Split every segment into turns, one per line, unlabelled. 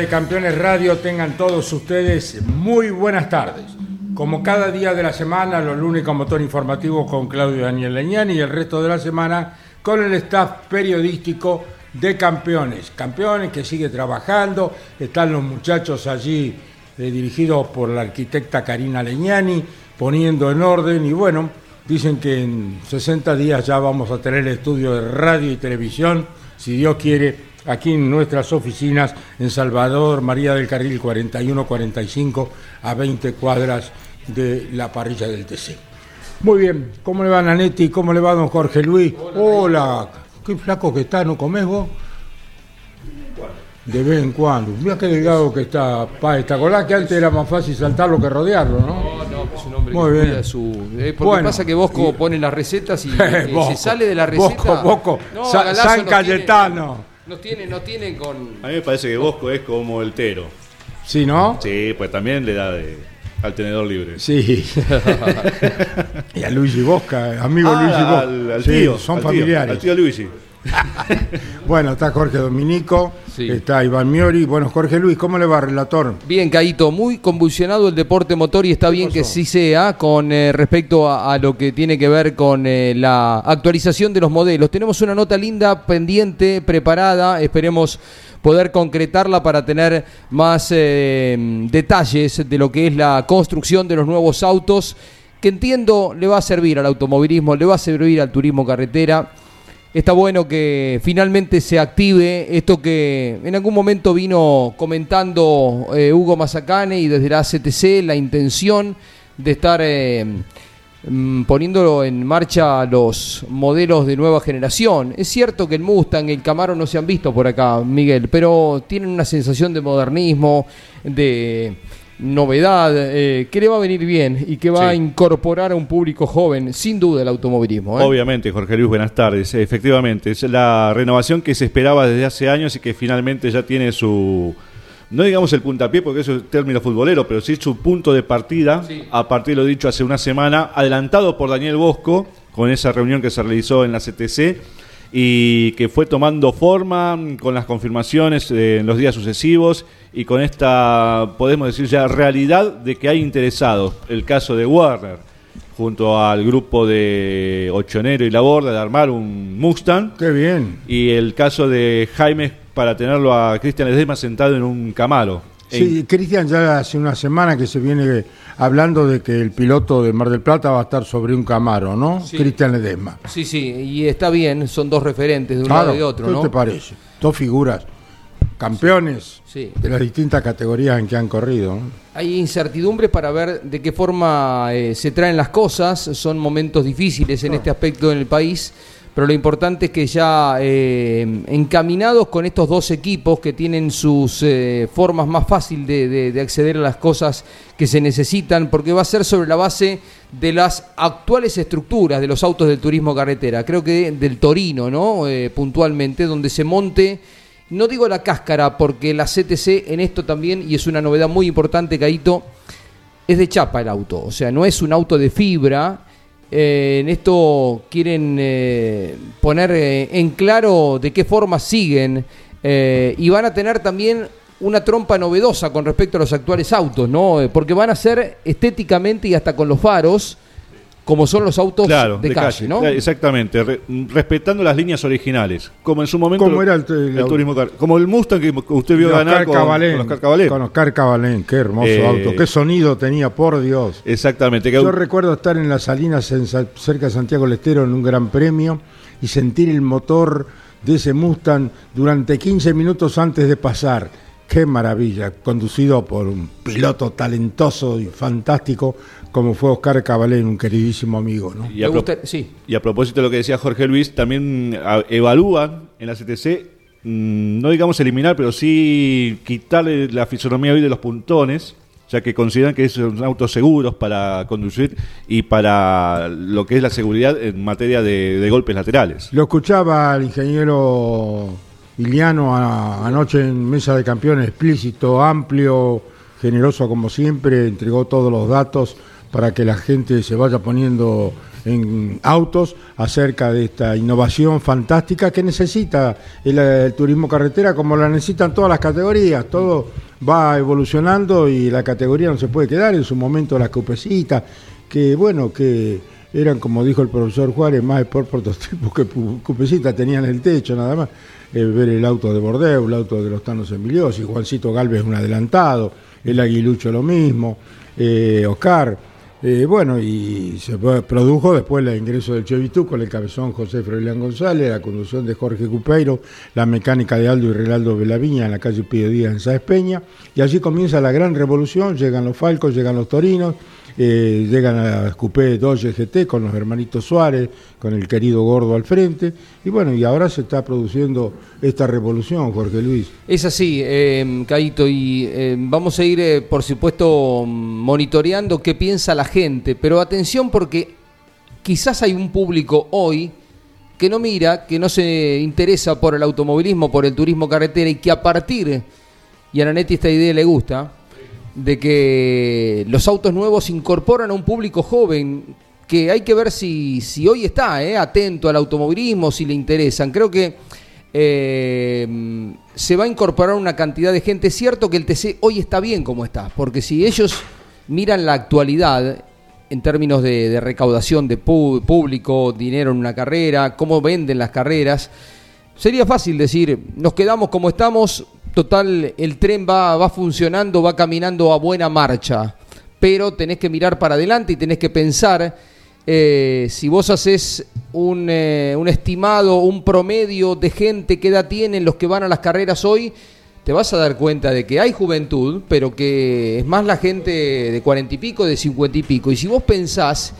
de Campeones Radio, tengan todos ustedes muy buenas tardes. Como cada día de la semana, los lunes con motor informativo con Claudio Daniel Leñani y el resto de la semana con el staff periodístico de Campeones. Campeones que sigue trabajando, están los muchachos allí eh, dirigidos por la arquitecta Karina Leñani, poniendo en orden y bueno, dicen que en 60 días ya vamos a tener el estudio de radio y televisión, si Dios quiere, aquí en nuestras oficinas en Salvador, María del Carril 4145, a 20 cuadras de la parrilla del TC. Muy bien, ¿cómo le va Nanetti? ¿Cómo le va don Jorge Luis? Hola, qué flaco que está, ¿no comés vos? De vez en cuando. Mira qué delgado que está Páez. ¿Te acordás que antes era más fácil saltarlo que rodearlo, no?
No, no, es un hombre
Muy
que
bien.
su. eh, porque
Bueno,
pasa que Bosco
y-
pone las recetas y eh,
Bosco,
se sale de la receta.
Bosco, Bosco, San
nos
Cayetano.
tiene- Nos tiene, nos tienen con.
A mí me parece que Bosco es como el Tero.
¿Sí, no?
Sí, pues también le da de, al tenedor libre.
Sí. y a Luigi Bosca, amigo
Ah,
Luigi Bosca.
al, al
Sí,
tío.
son
al tío,
familiares.
al tío Luigi.
Bueno, está Jorge Dominico,
Sí.
está Iván Miori. Bueno, Jorge Luis, ¿cómo le va, relator?
Bien, Caito, muy convulsionado el deporte motor y está bien que sí sea con eh, respecto a, a lo que tiene que ver con eh, la actualización de los modelos. Tenemos una nota linda, pendiente, preparada, esperemos poder concretarla para tener más eh, detalles de lo que es la construcción de los nuevos autos, que entiendo le va a servir al automovilismo, le va a servir al turismo carretera. Está bueno que finalmente se active esto que en algún momento vino comentando eh, Hugo Mazacane y desde la ACTC, la intención de estar eh, mm, poniendo en marcha los modelos de nueva generación. Es cierto que el Mustang, el Camaro no se han visto por acá, Miguel, pero tienen una sensación de modernismo, de novedad, eh, que le va a venir bien y que va a incorporar a un público joven, sin duda, el automovilismo. ¿eh?
Obviamente, Jorge Luis, buenas tardes. Efectivamente, es la renovación que se esperaba desde hace años y que finalmente ya tiene su, no digamos el puntapié, porque eso es término futbolero, pero sí su punto de partida,
Sí.
a partir de lo dicho hace una semana, adelantado por Daniel Bosco, con esa reunión que se realizó en la CTC y que fue tomando forma con las confirmaciones eh, en los días sucesivos y con esta, podemos decir ya, realidad de que hay interesados. El caso de Warner, junto al grupo de Ochonero y La Borda, de armar un Mustang.
Qué bien.
Y el caso de Jaime para tenerlo a Cristian Ledesma sentado en un Camaro.
Sí, Cristian ya hace una semana que se viene hablando de que el piloto de Mar del Plata va a estar sobre un Camaro, ¿no?
Sí.
Cristian Ledesma.
Sí, sí, y está bien, son dos referentes de un lado y de otro,
¿qué
¿no?
te parece? Dos figuras, campeones
Sí.
de las distintas categorías en que han corrido.
Hay incertidumbre para ver de qué forma eh, se traen las cosas, son momentos difíciles en este aspecto en el país, pero lo importante es que ya eh, encaminados con estos dos equipos que tienen sus eh, formas más fácil de, de- de acceder a las cosas que se necesitan, porque va a ser sobre la base de las actuales estructuras de los autos del turismo carretera, creo que del Torino, ¿no? Puntualmente, donde se monte no digo la cáscara, porque la CTC en esto también, y es una novedad muy importante, Caito, es de chapa el auto, o sea, no es un auto de fibra. Eh, en esto quieren eh, poner eh, en claro de qué forma siguen y van a tener también una trompa novedosa con respecto a los actuales autos, ¿no? Porque van a ser estéticamente y hasta con los faros como son los autos de, calle, ¿no?
Exactamente, respetando las líneas originales, como en su momento
como era el, turismo
como el Mustang que usted vio ganar con,
Oscar Cabalén. Con Oscar Cabalén, qué hermoso eh, auto, qué sonido tenía, por Dios.
Exactamente.
Yo recuerdo estar en las Salinas en, cerca de Santiago del Estero en un gran premio y sentir el motor de ese Mustang durante 15 minutos antes de pasar Qué maravilla, conducido por un piloto talentoso y fantástico como fue Oscar Cabalén, un queridísimo amigo. ¿no?
Y, a sí. y a propósito de lo que decía Jorge Luis, también evalúan en la CTC, mm, no digamos eliminar, pero sí quitarle la fisonomía hoy de los puntones, ya que consideran que son autos seguros para conducir y para lo que es la seguridad en materia de, de golpes laterales.
Lo escuchaba el ingeniero Iliano anoche en Mesa de Campeones, explícito, amplio, generoso como siempre, entregó todos los datos para que la gente se vaya poniendo en autos acerca de esta innovación fantástica que necesita el, turismo carretera como la necesitan todas las categorías, todo va evolucionando y la categoría no se puede quedar, en su momento las cupecitas, que bueno, que eran como dijo el profesor Juárez, más por prototipos que cupecitas, tenían el techo nada más. Eh, ver el auto de Bordeaux, el auto de los Tanos Emiliosi, Juancito Galvez un adelantado, el Aguilucho lo mismo, eh, Oscar. Eh, bueno, y se produjo después el ingreso del Chevitú con el cabezón José Froilán González, la conducción de Jorge Cupeiro, la mecánica de Aldo y Renaldo Velaviña en la calle Pío Díaz en Sáez Peña, y allí comienza la gran revolución, llegan los Falcos, llegan los Torinos, eh, llegan a Coupé 2 GT con los hermanitos Suárez, con el querido Gordo al frente, y bueno, y ahora se está produciendo esta revolución, Jorge Luis.
Es así, eh, Caito, y eh, vamos a ir, eh, por supuesto, monitoreando qué piensa la gente, pero atención porque quizás hay un público hoy que no mira, que no se interesa por el automovilismo, por el turismo carretera y que a partir, y a Nanetti esta idea le gusta, de que los autos nuevos incorporan a un público joven que hay que ver si, si hoy está eh, atento al automovilismo, si le interesan. Creo que eh, se va a incorporar una cantidad de gente. Es cierto que el TC hoy está bien como está, porque si ellos miran la actualidad en términos de, recaudación de público, dinero en una carrera, cómo venden las carreras, sería fácil decir, nos quedamos como estamos, total, el tren va, va funcionando, va caminando a buena marcha, pero tenés que mirar para adelante y tenés que pensar, eh, si vos haces un, eh, un estimado, un promedio de gente que edad tienen los que van a las carreras hoy, te vas a dar cuenta de que hay juventud, pero que es más la gente de cuarenta y pico, de cincuenta y pico. Y si vos pensás,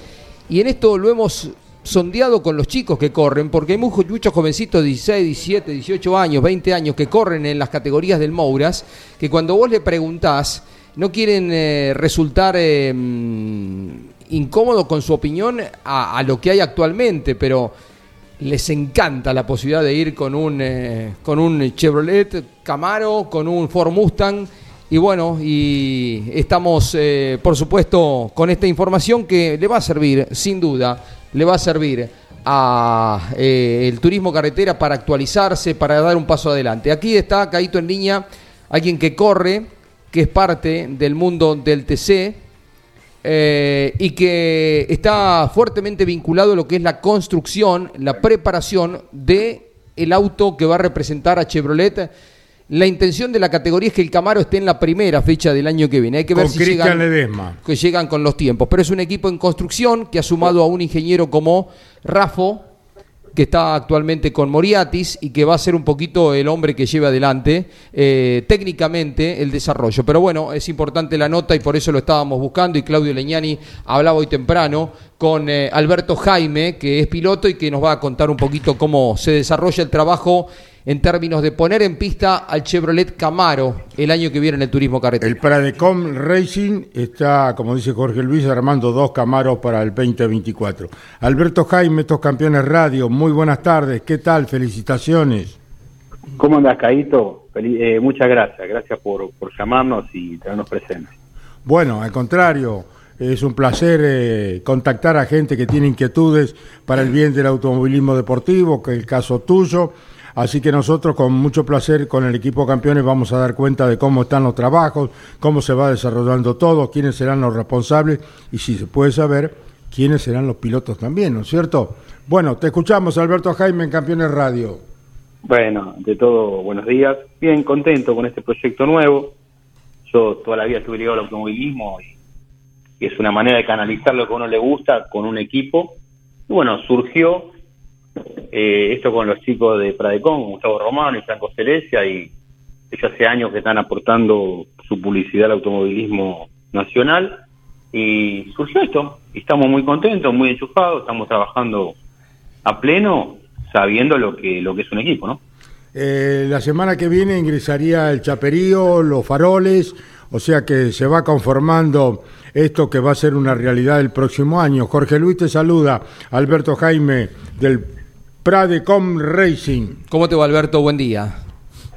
y en esto lo hemos sondeado con los chicos que corren, porque hay muchos jovencitos de 16, 17, 18 años, 20 años que corren en las categorías del Mouras, que cuando vos le preguntás, no quieren eh, resultar eh, incómodos con su opinión a, lo que hay actualmente, pero les encanta la posibilidad de ir con un, eh, con un Chevrolet Camaro, con un Ford Mustang. Y bueno, y estamos, por supuesto, con esta información que le va a servir, sin duda, le va a servir a eh, el turismo carretera para actualizarse, para dar un paso adelante. Aquí está Caíto en línea, alguien que corre, que es parte del mundo del TC eh, y que está fuertemente vinculado a lo que es la construcción, la preparación de el auto que va a representar a Chevrolet la intención de la categoría es que el Camaro esté en la primera fecha del año que viene. Hay que ver si llegan, que llegan con los tiempos. Pero es un equipo en construcción que ha sumado a un ingeniero como Rafo, que está actualmente con Moriatis y que va a ser un poquito el hombre que lleve adelante eh, técnicamente el desarrollo. Pero bueno, es importante la nota y por eso lo estábamos buscando y Claudio Leñani hablaba hoy temprano con eh, Alberto Jaime, que es piloto y que nos va a contar un poquito cómo se desarrolla el trabajo en términos de poner en pista al Chevrolet Camaro el año que viene en el turismo carretera.
El Pradecom Racing está, como dice Jorge Luis, armando dos Camaros para el 2024. Alberto Jaime, estos campeones radio, muy buenas tardes, ¿qué tal? Felicitaciones.
¿Cómo andas, Caito? Eh, muchas gracias, gracias por, por llamarnos y tenernos presentes.
Bueno, al contrario, es un placer eh, contactar a gente que tiene inquietudes para el bien del automovilismo deportivo, que es el caso tuyo. Así que nosotros con mucho placer con el equipo campeones vamos a dar cuenta de cómo están los trabajos, cómo se va desarrollando todo, quiénes serán los responsables y si se puede saber quiénes serán los pilotos también, ¿no es cierto? Bueno, te escuchamos Alberto Jaime en Campeones Radio.
Bueno, de todo, buenos días. Bien contento con este proyecto nuevo. Yo toda la vida estuve ligado al automovilismo y, es una manera de canalizar lo que a uno le gusta con un equipo. Y bueno, surgió eh, esto con los chicos de Pradecon, Gustavo Romano y Franco Cerecia, y ellos hace años que están aportando su publicidad al automovilismo nacional. Y surgió esto, y estamos muy contentos, muy enchufados, estamos trabajando a pleno, sabiendo lo que, lo que es un equipo, ¿no?
Eh, la semana que viene ingresaría el chaperío, los faroles, o sea que se va conformando esto que va a ser una realidad el próximo año. Jorge Luis te saluda, Alberto Jaime del Pradecom Racing.
¿Cómo te va Alberto? Buen día.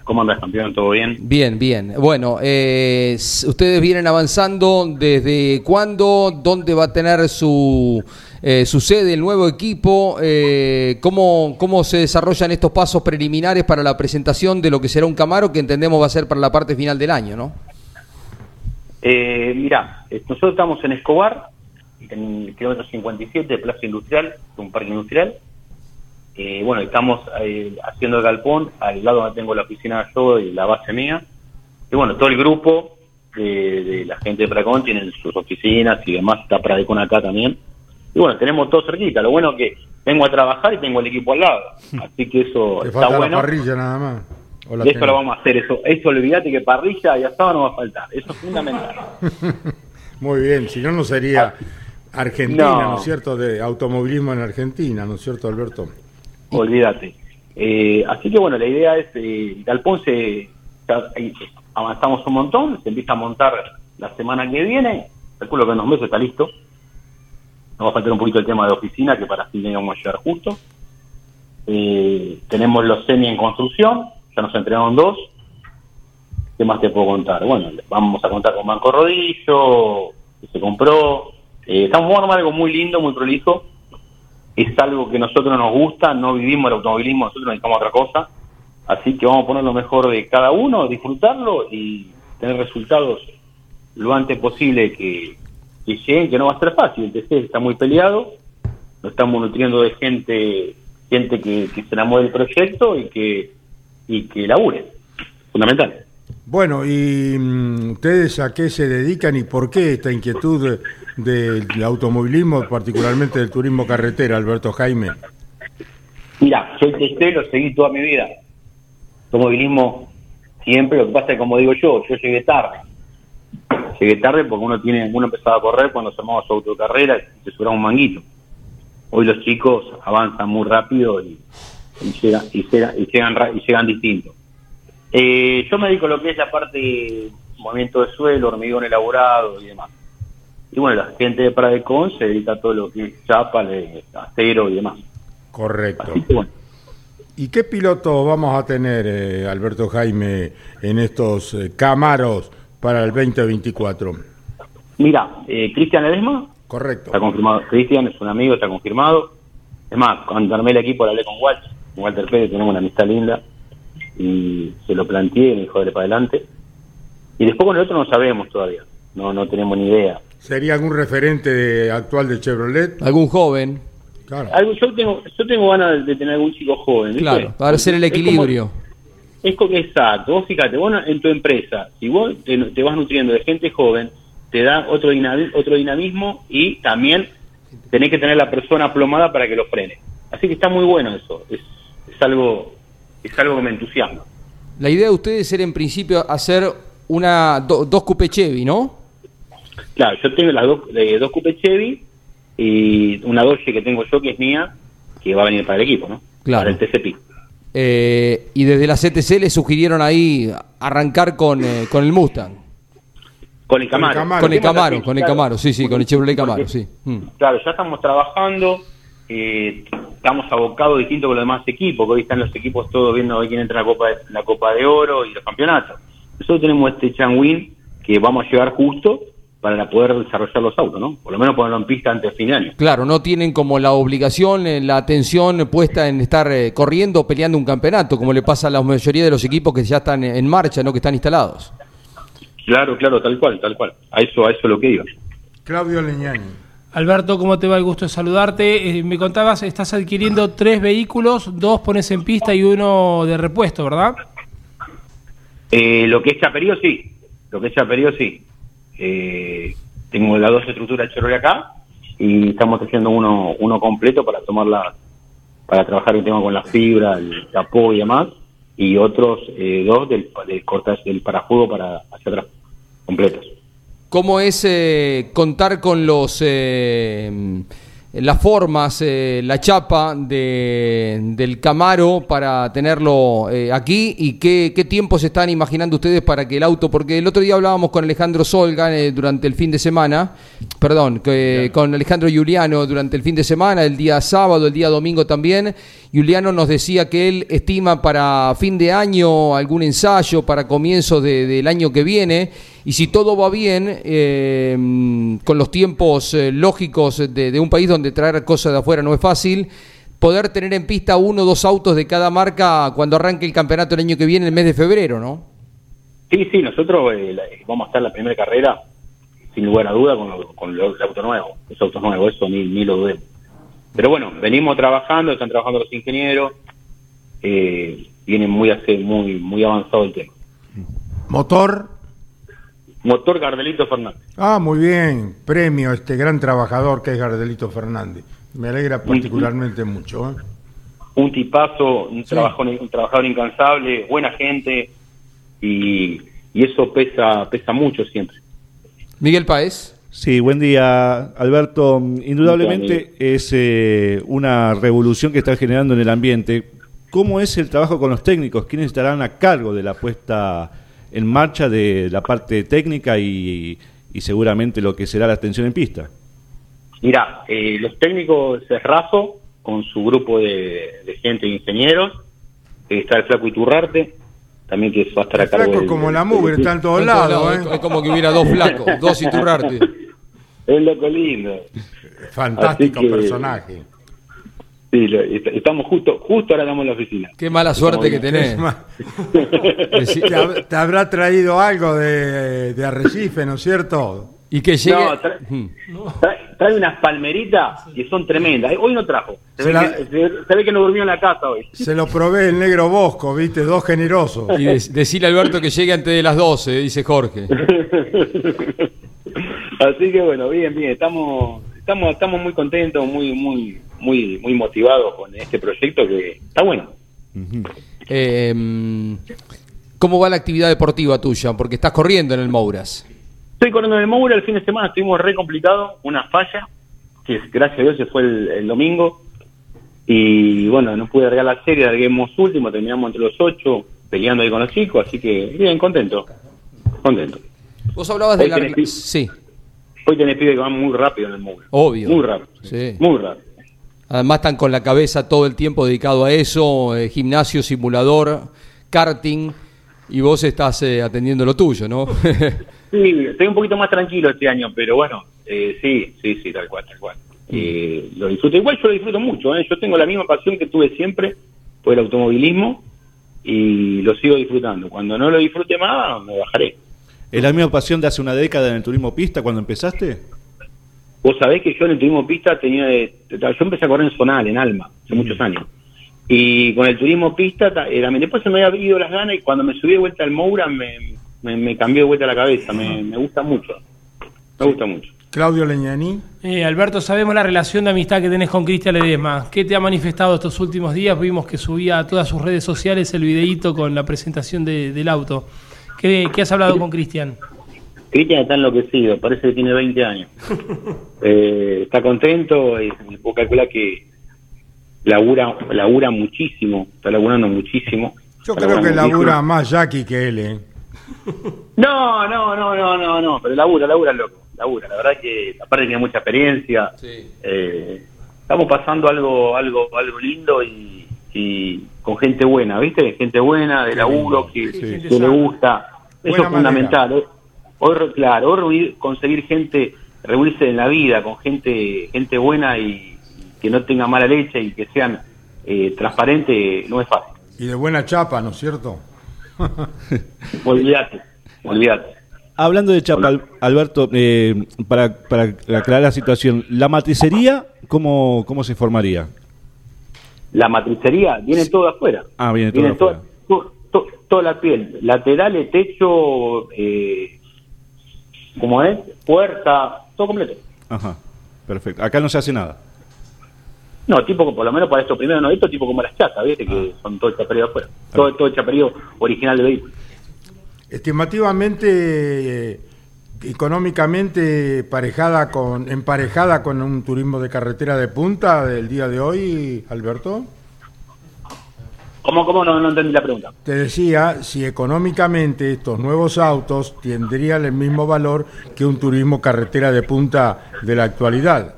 ¿Cómo andas, campeón? ¿Todo bien?
Bien, bien. Bueno, eh, ustedes vienen avanzando desde cuándo, dónde va a tener su, eh, su sede el nuevo equipo, eh, ¿cómo, cómo se desarrollan estos pasos preliminares para la presentación de lo que será un Camaro que entendemos va a ser para la parte final del año, ¿no?
Eh, mira, nosotros estamos en Escobar, en el kilómetro 57 de Plaza Industrial, un parque industrial. Eh, bueno, estamos eh, haciendo el galpón, al lado donde tengo la oficina yo y la base mía. Y bueno, todo el grupo de, la gente de Pracon tienen sus oficinas y demás, está Pradecon acá también. Y bueno, tenemos todo cerquita. Lo bueno es que vengo a trabajar y tengo el equipo al lado. Así que eso está bueno.
La parrilla nada más.
Y eso lo vamos a hacer. Eso, eso olvídate que parrilla y asado no va a faltar. Eso es fundamental.
Muy bien, si no, no sería Argentina, ¿no es cierto? De automovilismo en Argentina, ¿no es cierto, Alberto?
Olvídate. Eh, así que bueno, la idea es, eh, Galpón se, avanzamos un montón, se empieza a montar la semana que viene, calculo que en unos meses está listo. Nos va a faltar un poquito el tema de oficina, que para fin vamos a llegar justo. Eh, tenemos los semi en construcción, ya nos entregaron dos. ¿Qué más te puedo contar? Bueno, vamos a contar con Banco Rodillo, que se compró. Eh, estamos armar algo muy lindo, muy prolijo es algo que a nosotros nos gusta, no vivimos el automovilismo, nosotros necesitamos otra cosa, así que vamos a poner lo mejor de cada uno, disfrutarlo y tener resultados lo antes posible que, que lleguen, que no va a ser fácil, el TC está muy peleado, nos estamos nutriendo de gente gente que, que se enamore del proyecto y que, y que labure, fundamental.
Bueno, ¿y mm, ustedes a qué se dedican y por qué esta inquietud del automovilismo, particularmente del turismo carretera, Alberto Jaime?
Mira, el lo seguí toda mi vida. Automovilismo siempre, lo que pasa es como digo yo, yo llegué tarde. Llegué tarde porque uno tiene uno empezaba a correr cuando se llamaba su autocarrera y se subía un manguito. Hoy los chicos avanzan muy rápido y, llegan, y, llegan, y, llegan, y llegan distintos. Eh, yo me dedico a lo que es la parte movimiento de suelo, hormigón elaborado y demás. Y bueno, la gente de Pradecon se dedica a todo lo que es chapa, acero y demás.
Correcto. ¿Y qué piloto vamos a tener, eh, Alberto Jaime, en estos eh, Camaros para el 2024?
Mira, eh, Cristian Edesma.
Correcto.
Está confirmado. Cristian es un amigo, está confirmado. Es más, cuando armé el equipo, hablé con Walter, con Walter Pérez, tenemos una amistad linda. Y se lo planteé me dijo, para adelante. Y después con el otro no sabemos todavía. No, no tenemos ni idea.
¿Sería algún referente actual de Chevrolet?
¿Algún joven?
Claro. yo, tengo, yo tengo ganas de tener algún chico joven.
Claro, para hacer el equilibrio.
Es, como, exacto. Vos fíjate, vos en tu empresa, si vos te, vas nutriendo de gente joven, te da otro, dinamismo, otro dinamismo y también tenés que tener la persona aplomada para que lo frene. Así que está muy bueno eso. Es, es algo es algo que me entusiasma.
La idea de ustedes era en principio hacer una dos Coupe Chevy, ¿no?
Claro, yo tengo las dos, eh, dos Coupe Chevy y una Dodge que tengo yo que es mía, que va a venir para el equipo, ¿no?
Claro.
Para el TCP.
Eh, y desde la CTC le sugirieron ahí arrancar con, eh, con el Mustang.
Con el Camaro.
Con el Camaro, con el Camaro, sí, sí, con el Chevrolet Camaro, sí.
Mm. Claro, ya estamos trabajando, eh, estamos abocados distinto con los demás equipos, que hoy están los equipos todos viendo quién entra en la Copa de, la Copa de Oro y los campeonatos. Nosotros tenemos este Changwin que vamos a llegar justo para poder desarrollar los autos, ¿no? Por lo menos ponerlo en pista antes de fin de año.
Claro, no tienen como la obligación, eh, la atención puesta en estar eh, corriendo o peleando un campeonato, como le pasa a la mayoría de los equipos que ya están en marcha, ¿no? que están instalados.
Claro, claro, tal cual, tal cual. A eso, a eso es lo que iba.
Claudio Leñani.
Alberto, ¿cómo te va? El gusto de saludarte. Eh, me contabas, estás adquiriendo tres vehículos, dos pones en pista y uno de repuesto, ¿verdad?
Eh, lo que es Chaperío, sí. Lo que es Chaperío, sí. Eh, tengo las dos estructuras Chevrolet acá y estamos haciendo uno, uno completo para tomarla, para trabajar el tema con la fibra, el capó y demás, y otros eh, dos del, del cortas del parajudo para hacia atrás, completos.
¿Cómo es eh, contar con los eh, las formas, eh, la chapa de, del Camaro para tenerlo eh, aquí y qué, qué tiempo se están imaginando ustedes para que el auto, porque el otro día hablábamos con Alejandro Solga eh, durante el fin de semana, perdón, que, con Alejandro Juliano durante el fin de semana, el día sábado, el día domingo también. Juliano nos decía que él estima para fin de año algún ensayo, para comienzos de, del año que viene, y si todo va bien, eh, con los tiempos eh, lógicos de, un país donde traer cosas de afuera no es fácil, poder tener en pista uno o dos autos de cada marca cuando arranque el campeonato el año que viene, el mes de febrero, ¿no?
Sí, sí, nosotros eh, vamos a estar la primera carrera, sin lugar a duda, con, lo- con lo- el auto nuevo. Los autos nuevos, eso ni, ni lo dudé. Pero bueno, venimos trabajando, están trabajando los ingenieros, eh, vienen muy, hace, muy, muy avanzado el tema.
Motor.
Motor Gardelito Fernández.
Ah, muy bien. Premio a este gran trabajador que es Gardelito Fernández. Me alegra particularmente mucho. ¿eh?
un tipazo, un, trabajador, un trabajador incansable, buena gente y, y eso pesa pesa mucho siempre.
Miguel Paez.
Sí, buen día, Alberto. Indudablemente es eh, una revolución que está generando en el ambiente. ¿Cómo es el trabajo con los técnicos? ¿Quiénes estarán a cargo de la puesta en marcha de la parte técnica y, y seguramente lo que será la atención en pista?
Mira, eh, los técnicos es Razo con su grupo de, de gente de ingenieros, está el Flaco Iturrarte, también que va a estar a
El
cargo
flaco
del-
como la mugre, está en todos lados, ¿eh?
Es como que hubiera dos flacos, dos Iturrarte.
Es loco lindo.
Fantástico
que-
personaje.
Sí, lo- estamos justo, justo ahora estamos en la oficina.
Qué mala suerte que tenés.
Te, hab- te habrá traído algo de, de Arrecife, ¿no es cierto?
Y que llegue.
No, tra-
Mm.
Trae, trae unas palmeritas que son tremendas. Eh, Hoy no trajo. Se,
Se
ve,
la-
que, se- se ve que no durmió en la casa hoy.
Se lo probé el negro Bosco, ¿viste? Dos generosos.
Y de- decirle a Alberto que llegue antes de las 12, dice Jorge.
Así que bueno, bien, bien, estamos estamos estamos muy contentos, muy muy muy muy motivados con este proyecto que está bueno.
Eh, ¿Cómo va la actividad deportiva tuya? Porque estás corriendo en el Mouras.
Estoy corriendo en el Moura el fin de semana, estuvimos re complicado, una falla, que gracias a Dios se fue el, el domingo. Y bueno, no pude largar la serie, larguemos último, terminamos entre los ocho, peleando ahí con los chicos, así que bien, contento, contento.
Vos hablabas de la...
tenés
Sí,
Hoy tenés pibes que van muy rápido en el Moura.
Obvio.
Muy rápido.
Sí.
Muy rápido.
además están con la cabeza todo el tiempo dedicado a eso, eh, gimnasio, simulador, karting, y vos estás eh, atendiendo lo tuyo, ¿no?
Sí, estoy un poquito más tranquilo este año, pero bueno, eh, sí, sí, sí, tal cual, tal cual. Eh, lo disfruto. Igual yo lo disfruto mucho, ¿eh? yo tengo la misma pasión que tuve siempre por el automovilismo y lo sigo disfrutando. Cuando no lo disfrute más, me bajaré.
¿Es la misma pasión de hace una década en el turismo pista cuando empezaste?
Vos sabés que yo en el turismo pista tenía, de- yo empecé a correr en Zonal, en Alma, hace muchos años. Y con el turismo pista, ta- eh, también después se me había ido las ganas y cuando me subí de vuelta al Moura me, me, me cambió de vuelta la cabeza, me, me gusta mucho. Me gusta mucho.
Claudio Leñani.
Eh, Alberto, sabemos la relación de amistad que tenés con Cristian Ledesma. ¿Qué te ha manifestado estos últimos días? Vimos que subía a todas sus redes sociales el videíto con la presentación de- del auto. ¿Qué, qué has hablado con Cristian?
Cristian está enloquecido, parece que tiene 20 años. Eh, está contento y y puedo calcular que labura, labura muchísimo, está laburando muchísimo.
Yo creo que labura
muchísimo.
más Jackie que él, ¿eh?
No, no, no, no, no, no, pero labura, labura loco, labura. La verdad que aparte tiene mucha experiencia.
Sí.
Eh, estamos pasando algo, algo, algo lindo y, y con gente buena, ¿viste? Gente buena, de laburo, que,
Sí,
que
gente
le gusta. Eso
Buena
es fundamental. claro, hoy conseguir gente, reunirse en la vida con gente gente buena y que no tenga mala leche y que sean eh, transparentes no es fácil.
Y de buena chapa, ¿no es cierto?
Olvídate, olvídate.
Hablando de Chapa, Al- Alberto, eh, para, para aclarar la situación, ¿la matricería cómo, cómo se formaría?
La matricería viene todo de afuera.
Ah, viene todo de
toda,
afuera.
to- to- toda la piel, laterales, techo, eh, como es, puerta, todo completo.
Ajá, perfecto. Acá no se hace nada.
No, tipo, por lo menos para estos primeros no, esto tipo como las chatas, ¿viste? Que son todo el chaperío de afuera. Todo, todo el chaperío original del vehículo.
Estimativamente, eh, económicamente parejada con, emparejada con un turismo de carretera de punta del día de hoy, Alberto.
¿Cómo, cómo? No, no entendí la pregunta.
Te decía si económicamente estos nuevos autos tendrían el mismo valor que un turismo carretera de punta de la actualidad.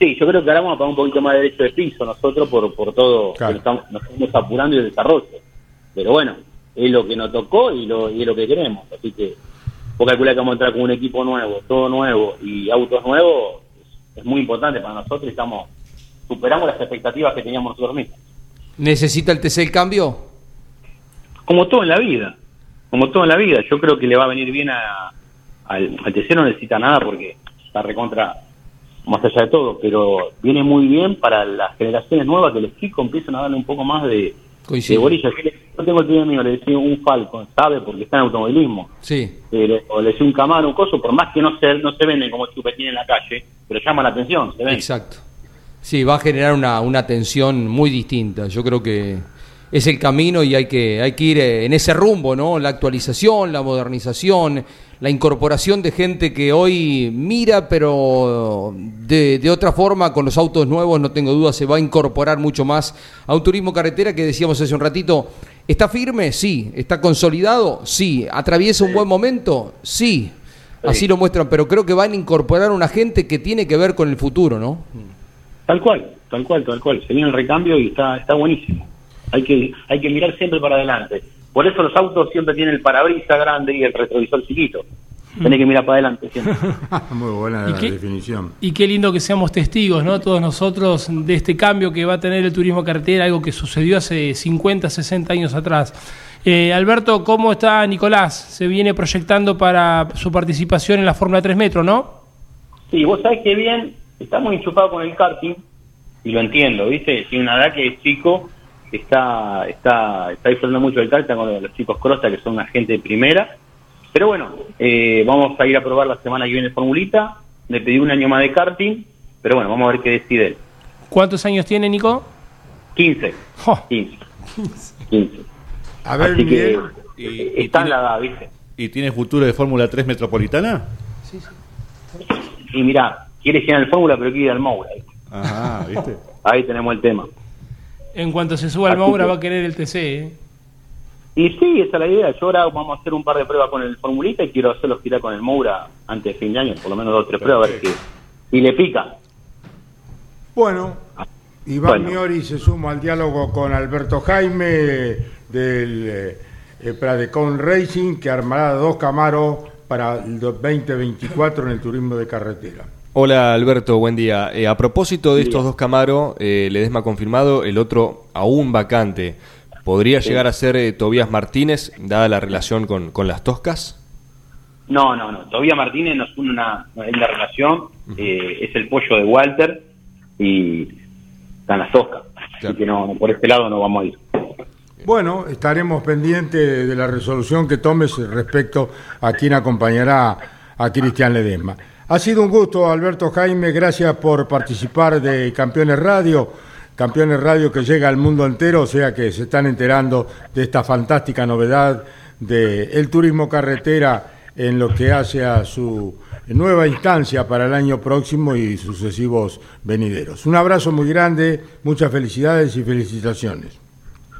Sí, yo creo que ahora vamos a pagar un poquito más de derecho de piso nosotros por, por todo,
Claro.
estamos, nos estamos apurando y el desarrollo. Pero bueno, es lo que nos tocó y, lo, y es lo que queremos. Así que vos calculás que vamos a entrar con un equipo nuevo, todo nuevo y autos nuevos, es, es muy importante para nosotros y estamos superamos las expectativas que teníamos nosotros mismos.
¿Necesita el TC el cambio?
Como todo en la vida, como todo en la vida, yo creo que le va a venir bien a, al, al TC, no necesita nada porque está recontra más allá de todo, pero viene muy bien para las generaciones nuevas que los chicos empiezan a darle un poco más de, de bolilla. Yo, tengo el primer mío, le decía un Falcon, ¿sabe? Porque está en automovilismo.
Sí.
Le- o le decía un Camaro, un coso, por más que no se, no se venden como chupetín en la calle, pero llama la atención, se ven.
Exacto. Sí, va a generar una, una tensión muy distinta. Yo creo que es el camino y hay que, hay que ir eh, en ese rumbo, ¿no? La actualización, la modernización, la incorporación de gente que hoy mira, pero de, de otra forma, con los autos nuevos, no tengo duda, se va a incorporar mucho más a un turismo carretera que decíamos hace un ratito. ¿Está firme? Sí. ¿Está consolidado? Sí. ¿Atraviesa un buen momento? Sí. Así lo muestran, pero creo que van a incorporar una gente que tiene que ver con el futuro, ¿no?
Tal cual, tal cual, tal cual. Se viene el recambio y está, está buenísimo. Hay que, hay que mirar siempre para adelante. Por eso los autos siempre tienen el parabrisas grande y el retrovisor chiquito. Tenés que mirar para adelante siempre.
Muy buena
¿Y
la
qué-
definición.
Y qué lindo que seamos testigos, ¿no? Todos nosotros de este cambio que va a tener el turismo carretera, algo que sucedió hace 50, 60 años atrás. Eh, Alberto, ¿cómo está Nicolás? Se viene proyectando para su participación en la Fórmula 3 Metro, ¿no?
Sí, vos sabés que bien, está muy enchufado con el karting y lo entiendo, ¿viste? Tiene una edad que es chico, está está está disfrutando mucho del karting con los chicos Crosta, que son una gente de primera. Pero bueno, eh, vamos a ir a probar la semana que viene Formulita. Le pedí un año más de karting, pero bueno, vamos a ver qué decide él.
¿Cuántos años tiene Nico?
15.
Jo.
15. 15.
A ver,
Así que
Miguel,
Y-
eh,
y
está en la edad, ¿viste?
¿Y tiene futuro de Fórmula 3 Metropolitana?
Y mira, quiere llenar el Fórmula, pero quiere ir al Moura.
Ajá, ¿viste?
Ahí tenemos el tema.
En cuanto se suba al Moura
que-
va a querer el TC, ¿eh?
Y sí, esa es la idea. Yo ahora vamos a hacer un par de pruebas con el Formulita y quiero hacerlos girar con el Moura antes de fin de año, por lo menos dos o tres pruebas, a ver si, si le pica.
bueno, Iván
Bueno.
Miori se suma al diálogo con Alberto Jaime del eh, eh, Pradecon Racing, que armará dos Camaros para el 2024 en el turismo de carretera.
Hola Alberto, buen día. Eh, a propósito de estos dos Camaro, eh, Ledesma confirmado, el otro aún vacante. ¿Podría llegar a ser eh, Tobías Martínez, dada la relación con, con las Toscas?
No, no, no. Todavía Martínez nos une una, en la relación, eh, es el pollo de Walter y están las toscas.
Claro.
Así que no, por este lado no vamos a ir.
Bueno, estaremos pendientes de la resolución que tomes respecto a quien acompañará a Cristian Ledesma. Ha sido un gusto, Alberto Jaime, gracias por participar de Campeones Radio, Campeones Radio que llega al mundo entero, o sea que se están enterando de esta fantástica novedad del turismo carretera en lo que hace a su nueva instancia para el año próximo y sucesivos venideros. Un abrazo muy grande, muchas felicidades y felicitaciones.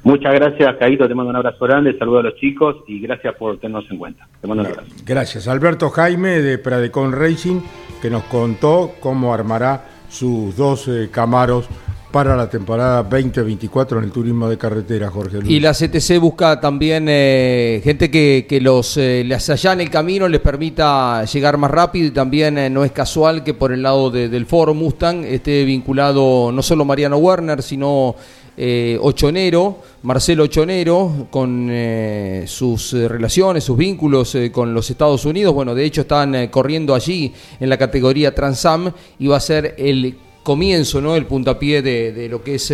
Muchas gracias, Caíto. Te mando un abrazo grande, saludo a los chicos y gracias por tenernos en cuenta. Te mando un abrazo.
Gracias. Alberto Jaime de Pradecon Racing, que nos contó cómo armará sus dos eh, Camaros para la temporada 2024 en el turismo de carretera, Jorge Luis.
Y la CTC busca también eh, gente que, que los eh, les allane el camino, les permita llegar más rápido y también eh, no es casual que por el lado de- del Foro Mustang esté vinculado no solo Mariano Werner, sino eh, Ochonero, Marcelo Ochonero, con eh, sus eh, relaciones, sus vínculos eh, con los Estados Unidos. Bueno, de hecho están corriendo allí en la categoría Transam y va a ser el comienzo, ¿no? El puntapié de, lo que es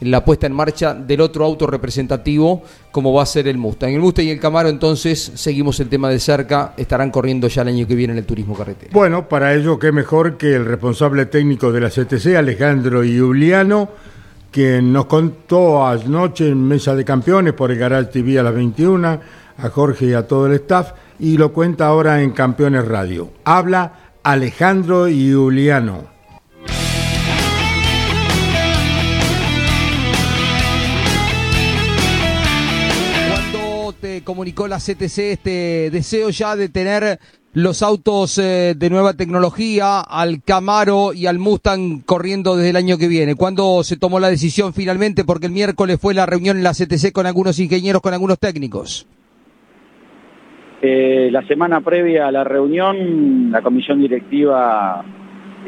la puesta en marcha del otro auto representativo, como va a ser el Mustang. El Mustang y el Camaro, entonces, seguimos el tema de cerca, estarán corriendo ya el año que viene en el turismo carretera.
Bueno, para ello, qué mejor que el responsable técnico de la CTC, Alejandro Iuliano, quien nos contó anoche en Mesa de Campeones por el Garage TV a las 21, a Jorge y a todo el staff, y lo cuenta ahora en Campeones Radio. Habla Alejandro Iuliano.
Cuando te comunicó la CTC este deseo ya de tener los autos eh, de nueva tecnología, al Camaro y al Mustang corriendo desde el año que viene? ¿Cuándo se tomó la decisión finalmente? Porque el miércoles fue la reunión en la CTC con algunos ingenieros, con algunos técnicos.
Eh, la semana previa a la reunión, la comisión directiva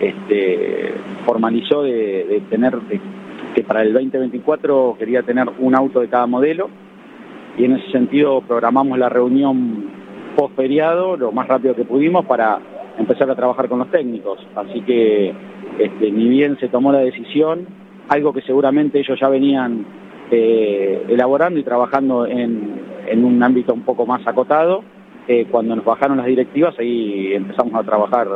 este, formalizó de, tener que para el 2024 quería tener un auto de cada modelo y en ese sentido programamos la reunión post feriado lo más rápido que pudimos para empezar a trabajar con los técnicos. Así que este, ni bien se tomó la decisión, algo que seguramente ellos ya venían eh, elaborando y trabajando en, en un ámbito un poco más acotado, eh, cuando nos bajaron las directivas ahí empezamos a trabajar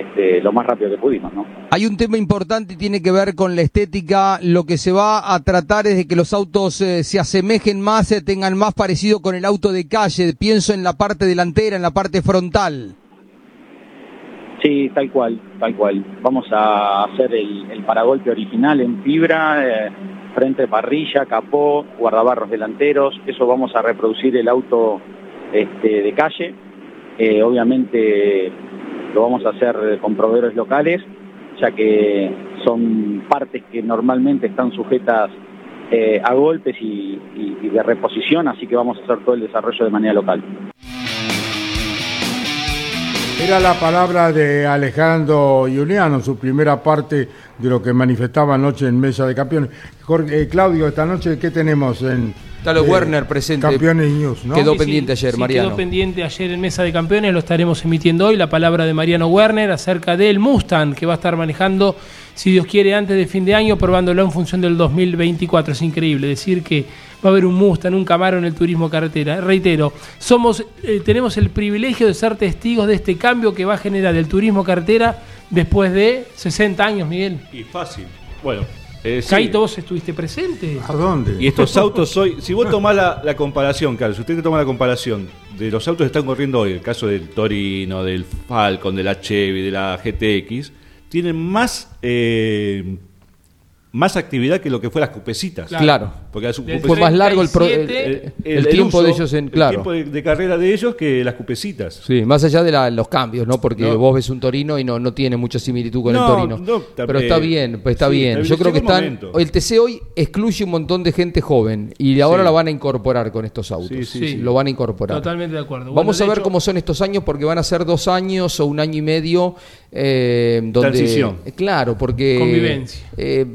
este, lo más rápido que pudimos, ¿no?
Hay un tema importante y tiene que ver con la estética. Lo que se va a tratar es de que los autos eh, se asemejen más, eh, tengan más parecido con el auto de calle. Pienso en la parte delantera, en la parte frontal.
Sí, tal cual, tal cual. Vamos a hacer el, el paragolpe original en fibra, eh, frente parrilla, capó, guardabarros delanteros. Eso vamos a reproducir el auto este, de calle. Eh, obviamente lo vamos a hacer con proveedores locales, ya que son partes que normalmente están sujetas eh, a golpes y, de reposición, así que vamos a hacer todo el desarrollo de manera local.
Era la palabra de Alejandro Iuliano, su primera parte de lo que manifestaba anoche en Mesa de Campeones. Jorge, eh, Claudio, esta noche, ¿qué tenemos en
Está lo
eh,
Werner presente.
Campeones News, ¿no?
Quedó
Sí,
pendiente
sí,
ayer,
sí,
Mariano.
Quedó pendiente ayer en Mesa de Campeones, lo estaremos emitiendo hoy. La palabra de Mariano Werner acerca del Mustang que va a estar manejando, si Dios quiere, antes de fin de año, probándolo en función del 2024. Es increíble decir que va a haber un Mustang, un Camaro en el turismo carretera. Reitero, somos, eh, tenemos el privilegio de ser testigos de este cambio que va a generar el turismo carretera después de 60 años, Miguel.
Y fácil. Bueno, eh, sí.
Caito, vos estuviste presente.
¿A dónde?
Y estos autos hoy, si vos tomás la, la comparación, Carlos, si usted toma la comparación de los autos que están corriendo hoy, el caso del Torino, del Falcon, de la Chevy, de la GTX, tienen más eh, más actividad que lo que fue las cupecitas.
Claro.
Porque las
Del
Fue más largo el, pro- el-
37,
el- el tiempo
uso,
de ellos en. Claro.
El tiempo de, de carrera de ellos que las cupecitas.
Sí, más allá de la- los cambios, ¿no? Porque
No.
vos ves un Torino y no, no tiene mucha similitud con
No,
el Torino.
no,
Pero está bien, pues está
sí,
bien.
está
Yo
bien,
creo que están.
momento.
El TC hoy excluye un montón de gente joven y ahora
Sí.
la van a incorporar con estos autos.
Sí, sí,
sí.
Lo van a incorporar.
Totalmente de acuerdo. Bueno,
Vamos
de
a ver
hecho-
cómo son estos años porque van a ser dos años o un año y medio eh, donde
Transición.
Eh, claro porque
Convivencia.
eh,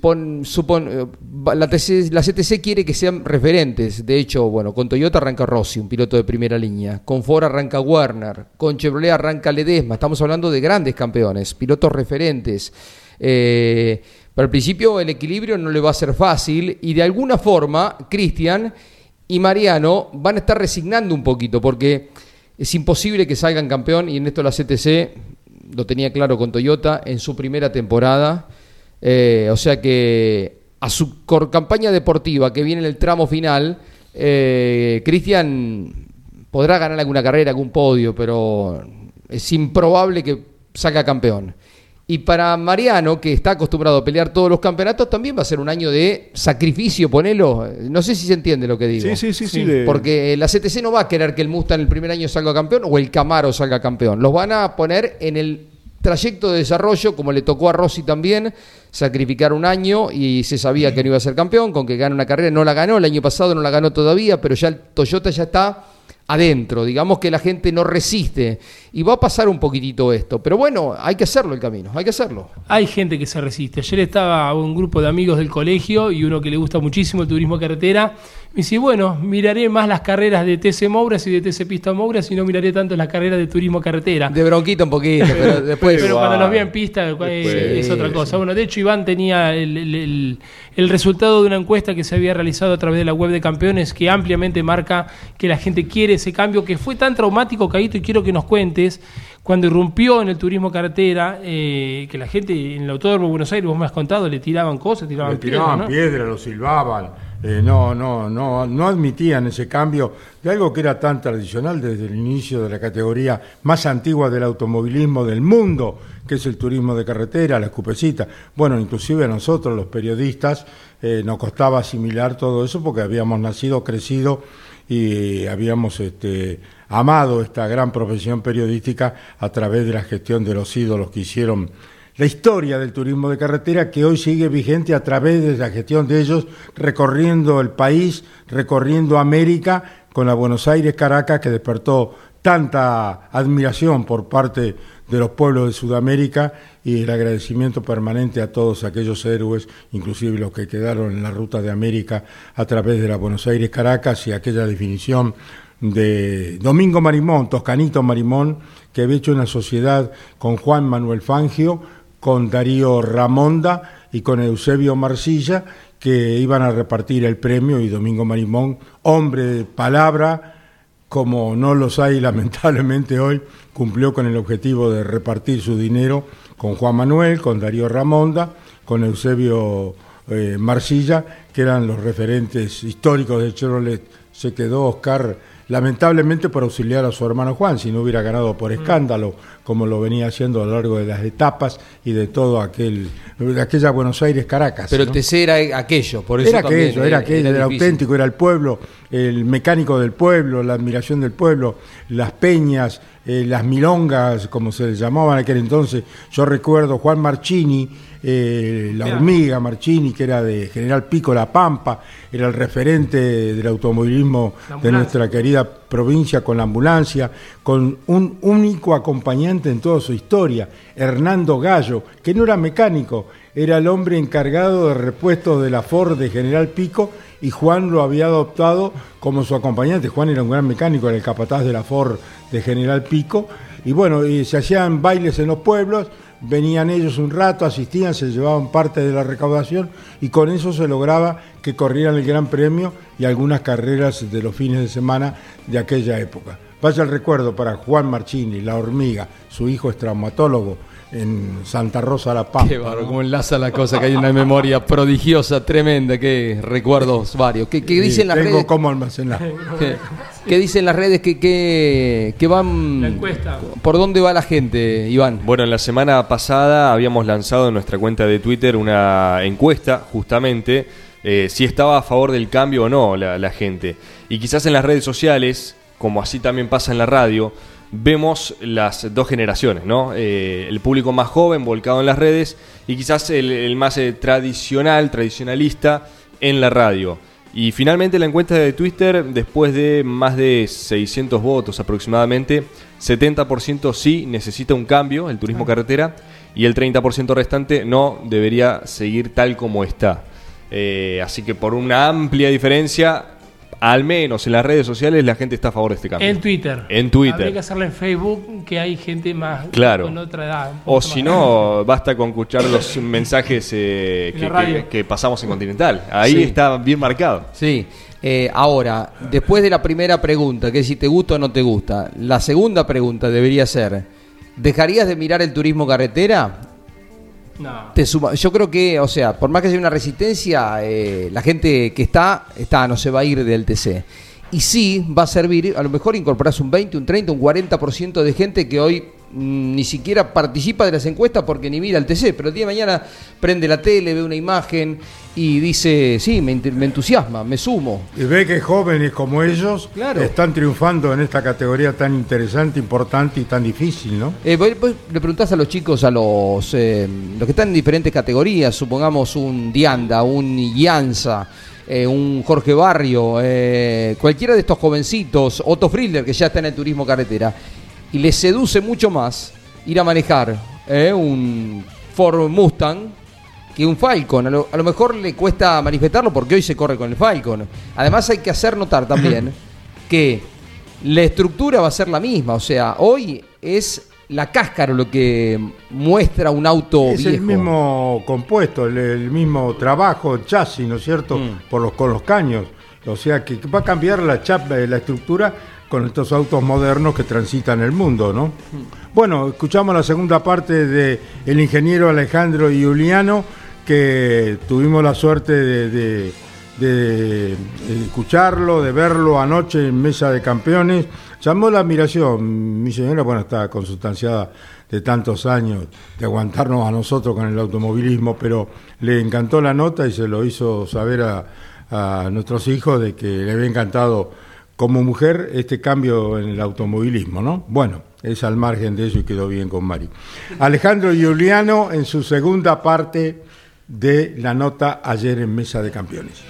pon- supon- eh, la, TC la CTC quiere que sean referentes. De hecho bueno con Toyota arranca Rossi un piloto de primera línea. Con Ford arranca Werner. Con Chevrolet arranca Ledesma. Estamos hablando de grandes campeones pilotos referentes. Eh, pero al principio el equilibrio no le va a ser fácil y de alguna forma Cristian y Mariano van a estar resignando un poquito porque es imposible que salgan campeón y en esto la CTC lo tenía claro con Toyota en su primera temporada. Eh, o sea que a su campaña deportiva que viene en el tramo final, eh, Cristian podrá ganar alguna carrera, algún podio, pero es improbable que salga campeón. Y para Mariano, que está acostumbrado a pelear todos los campeonatos, también va a ser un año de sacrificio, ponelo. No sé si se entiende lo que digo.
Sí, sí, sí, sí, de-
Porque la CTC no va a querer que el Mustang el primer año salga campeón o el Camaro salga campeón. Los van a poner en el trayecto de desarrollo, como le tocó a Rossi también, sacrificar un año y se sabía que no iba a ser campeón, con que gana una carrera, no la ganó, el año pasado no la ganó todavía, pero ya el Toyota ya está adentro, digamos que la gente no resiste y va a pasar un poquitito esto, pero bueno, hay que hacerlo el camino, hay que hacerlo.
Hay gente que se resiste. Ayer estaba un grupo de amigos del colegio y uno que le gusta muchísimo el turismo carretera. Me dice, bueno, miraré más las carreras de TC Mouras y de TC Pista Mouras y no miraré tanto las carreras de turismo carretera.
De bronquita un poquito, pero después...
Pero
igual.
cuando los vi en pista es, otra cosa. Bueno, de hecho Iván tenía el, el- el- el resultado de una encuesta que se había realizado a través de la web de campeones que ampliamente marca que la gente quiere ese cambio que fue tan traumático, Caíto, y quiero que nos cuentes, cuando irrumpió en el turismo carretera, eh, que la gente en el Autódromo de Buenos Aires, vos me has contado, le tiraban cosas, tiraban
Le tiraban
piedras, ¿no?
piedras, lo silbaban. Eh, no, no, no, no admitían ese cambio de algo que era tan tradicional desde el inicio de la categoría más antigua del automovilismo del mundo, que es el turismo de carretera, la escupecita. Bueno, inclusive a nosotros los periodistas eh, nos costaba asimilar todo eso porque habíamos nacido, crecido y habíamos este, amado esta gran profesión periodística a través de la gestión de los ídolos que hicieron la historia del turismo de carretera que hoy sigue vigente a través de la gestión de ellos, recorriendo el país, recorriendo América, con la Buenos Aires Caracas que despertó tanta admiración por parte de los pueblos de Sudamérica y el agradecimiento permanente a todos aquellos héroes, inclusive los que quedaron en la ruta de América a través de la Buenos Aires Caracas y aquella definición de Domingo Marimón, Toscanito Marimón, que había hecho una sociedad con Juan Manuel Fangio, con Darío Ramonda y con Eusebio Marcilla, que iban a repartir el premio y Domingo Marimón, hombre de palabra, como no los hay lamentablemente hoy, cumplió con el objetivo de repartir su dinero con Juan Manuel, con Darío Ramonda, con Eusebio eh, Marcilla, que eran los referentes históricos de Chevrolet. Se quedó Oscar lamentablemente por auxiliar a su hermano Juan, si no hubiera ganado por escándalo, como lo venía haciendo a lo largo de las etapas y de todo aquel, de aquella Buenos Aires Caracas.
Pero
¿no?
TC era aquello, por eso
era
también
aquello, era aquello, era,
difícil.
auténtico, era el pueblo, el mecánico del pueblo, la admiración del pueblo, las peñas, eh, las milongas, como se les llamaban en aquel entonces. Yo recuerdo Juan Marchini, eh, la hormiga Marchini, que era de General Pico La Pampa, era el referente del automovilismo de nuestra querida provincia con la ambulancia, con un único acompañante en toda su historia, Hernando Gallo, que no era mecánico, era el hombre encargado de repuesto de la Ford de General Pico y Juan lo había adoptado como su acompañante. Juan era un gran mecánico, era el capataz de la Ford de General Pico. Y bueno, se hacían bailes en los pueblos, venían ellos un rato, asistían, se llevaban parte de la recaudación y con eso se lograba que corrieran el Gran Premio y algunas carreras de los fines de semana de aquella época. Vaya el recuerdo para Juan Marchini, la hormiga, su hijo es traumatólogo en Santa Rosa La Pampa.
Qué bárbaro,
¿no?
cómo enlaza la cosa, que hay una memoria prodigiosa, tremenda, que recuerdos varios. ¿Qué, qué
Sí,
dicen las
tengo
redes?
cómo almacenar.
¿Qué, qué dicen las redes que, que, que van...
La encuesta.
¿Por dónde va la gente, Iván?
Bueno, en la semana pasada habíamos lanzado en nuestra cuenta de Twitter una encuesta, justamente, eh, si estaba a favor del cambio o no la, la gente. Y quizás en las redes sociales, como así también pasa en la radio, vemos las dos generaciones, ¿no? Eh, el público más joven volcado en las redes y quizás el, el más eh, tradicional, tradicionalista en la radio. Y finalmente la encuesta de Twitter, después de más de 600 votos aproximadamente, 70% sí necesita un cambio, el turismo carretera, y el 30% restante no debería seguir tal como está. Eh, así que por una amplia diferencia, al menos en las redes sociales, la gente está a favor de este cambio.
En Twitter.
En Twitter.
Habría que hacerlo en Facebook, que hay gente más
Claro.
con otra edad.
O si no, basta con escuchar los mensajes eh, que, pasamos en Continental. Ahí
Sí.
está bien marcado.
Sí. Eh, ahora, después de la primera pregunta, que es si te gusta o no te gusta, la segunda pregunta debería ser, ¿dejarías de mirar el turismo carretera?
No.
Te suma- yo creo que, o sea, por más que haya una resistencia, eh, la gente que está, está, no se va a ir del TC. Y sí va a servir, a lo mejor incorporás un 20, un 30, un 40% de gente que hoy ni siquiera participa de las encuestas porque ni mira el TC, pero el día de mañana prende la tele, ve una imagen y dice, sí, me, entusiasma, me sumo.
Y ve que jóvenes como ellos
Claro.
están triunfando en esta categoría tan interesante, importante y tan difícil, ¿no?
Eh, vos- vos le preguntás a los chicos, a los, eh, los que están en diferentes categorías, supongamos un Dianda, un Ianza, eh, un Jorge Barrio, eh, cualquiera de estos jovencitos, Otto Friedler, que ya está en el turismo carretera, y les seduce mucho más ir a manejar eh, un Ford Mustang que un Falcon. A lo, a lo mejor le cuesta manifestarlo porque hoy se corre con el Falcon. Además hay que hacer notar también que la estructura va a ser la misma. O sea, hoy es la cáscara lo que muestra un auto
es
viejo.
el mismo compuesto, el, el mismo trabajo, el chasis, ¿no es cierto?
Mm.
Por los, con los caños. O sea que va a cambiar la, chapa, la estructura con estos autos modernos que transitan el mundo, ¿no? Bueno, escuchamos la segunda parte de ingeniero Alejandro Giuliano, que tuvimos la suerte de escucharlo, de verlo anoche en Mesa de Campeones. Llamó la admiración. Mi señora, bueno, está consustanciada de tantos años de aguantarnos a nosotros con el automovilismo, pero le encantó la nota y se lo hizo saber a, a nuestros hijos de que le había encantado como mujer este cambio en el automovilismo, ¿no? Bueno, es al margen de eso y quedó bien con Mari. Alejandro Giuliano en su segunda parte de la nota ayer en Mesa de Campeones.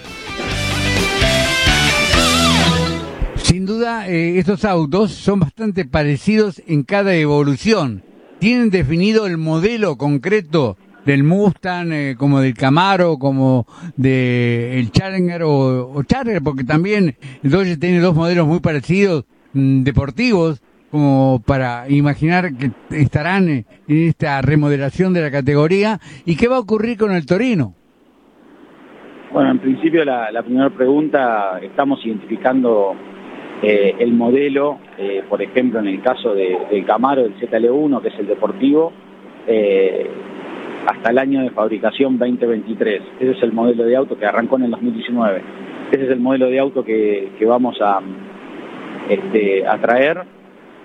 Sin duda, eh, estos autos son bastante parecidos en cada evolución. Tienen definido el modelo concreto del Mustang, eh, como del Camaro, como del Challenger o, o Charger, porque también el Dodge tiene dos modelos muy parecidos, mm, deportivos, como para imaginar que estarán eh, en esta remodelación de la categoría. ¿Y qué va a ocurrir con el Torino?
Bueno, en principio la, la primera pregunta, estamos identificando eh, el modelo, eh, por ejemplo, en el caso de- del Camaro, del ZL1, que es el deportivo, eh, hasta el año de fabricación 2023. Ese es el modelo de auto que arrancó en el 2019. Ese es el modelo de auto que, que vamos a, este, a traer.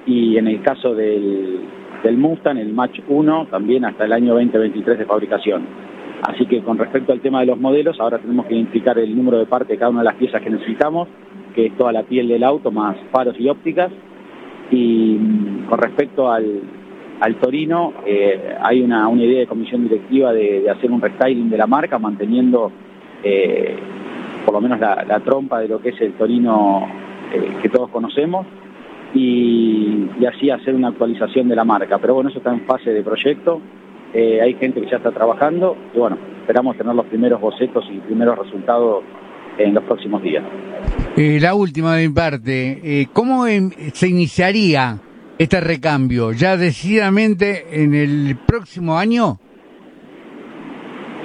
Y en el caso del, del Mustang, el Match 1, también hasta el año 2023 de fabricación. Así que con respecto al tema de los modelos, ahora tenemos que identificar el número de parte de cada una de las piezas que necesitamos, que es toda la piel del auto, más faros y ópticas. Y mm, con respecto al, al Torino, eh, hay una, una idea de comisión directiva de, hacer un restyling de la marca, manteniendo eh, por lo menos la, trompa de lo que es el Torino eh, que todos conocemos, y, así hacer una actualización de la marca. Pero bueno, eso está en fase de proyecto. Eh, hay gente que ya está trabajando y bueno, esperamos tener los primeros bocetos y primeros resultados en los próximos días.
Eh, la última de mi parte, ¿cómo em- se iniciaría este recambio? ¿Ya decididamente en el próximo año?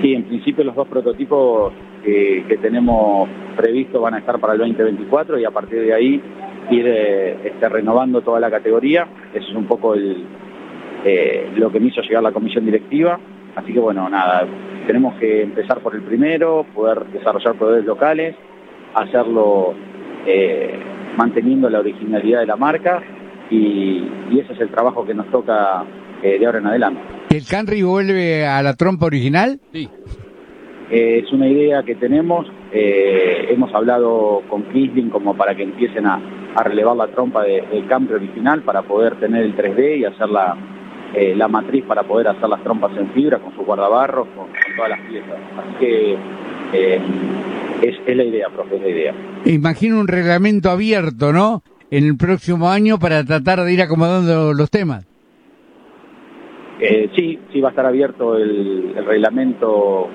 Sí, en principio los dos prototipos que, que tenemos previsto van a estar para el 2024 y a partir de ahí ir eh, este, renovando toda la categoría. Eso es un poco el, eh, lo que me hizo llegar la comisión directiva. Así que bueno, nada, tenemos que empezar por el primero, poder desarrollar proveedores locales, hacerlo eh, manteniendo la originalidad de la marca y, y ese es el trabajo que nos toca eh, de ahora en adelante.
¿El Camry vuelve a la trompa original?
Sí.
Eh, es una idea que tenemos, eh, hemos hablado con Kisling como para que empiecen a, a relevar la trompa de- del Camry original para poder tener el 3D y hacer la, eh, la matriz para poder hacer las trompas en fibra con sus guardabarros, con, con todas las piezas. Así que eh, es, es la idea, profe, es la idea.
Imagino un reglamento abierto, ¿no? En el próximo año para tratar de ir acomodando los temas.
Eh, sí, sí va a estar abierto el, el reglamento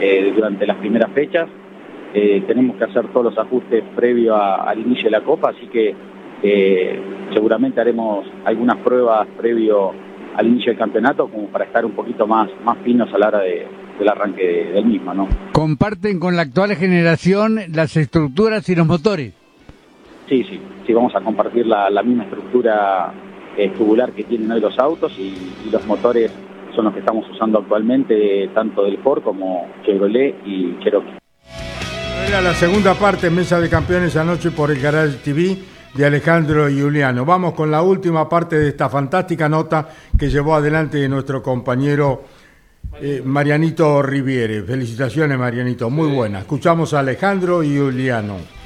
eh, durante las primeras fechas. Eh, tenemos que hacer todos los ajustes previo a- al inicio de la Copa, así que eh, seguramente haremos algunas pruebas previo al inicio del campeonato como para estar un poquito más, más finos a la hora de- del arranque de- del mismo, ¿no?
¿Comparten con la actual generación las estructuras y los motores?
Sí, sí, sí, vamos a compartir la, la misma estructura eh, tubular que tienen hoy los autos y, y los motores son los que estamos usando actualmente, tanto del Ford como Chevrolet y Cherokee.
Era la segunda parte Mesa de Campeones anoche por el Garage TV de Alejandro y Juliano. Vamos con la última parte de esta fantástica nota que llevó adelante nuestro compañero eh, Marianito Riviere. Felicitaciones, Marianito, muy buena. Escuchamos a Alejandro y Juliano.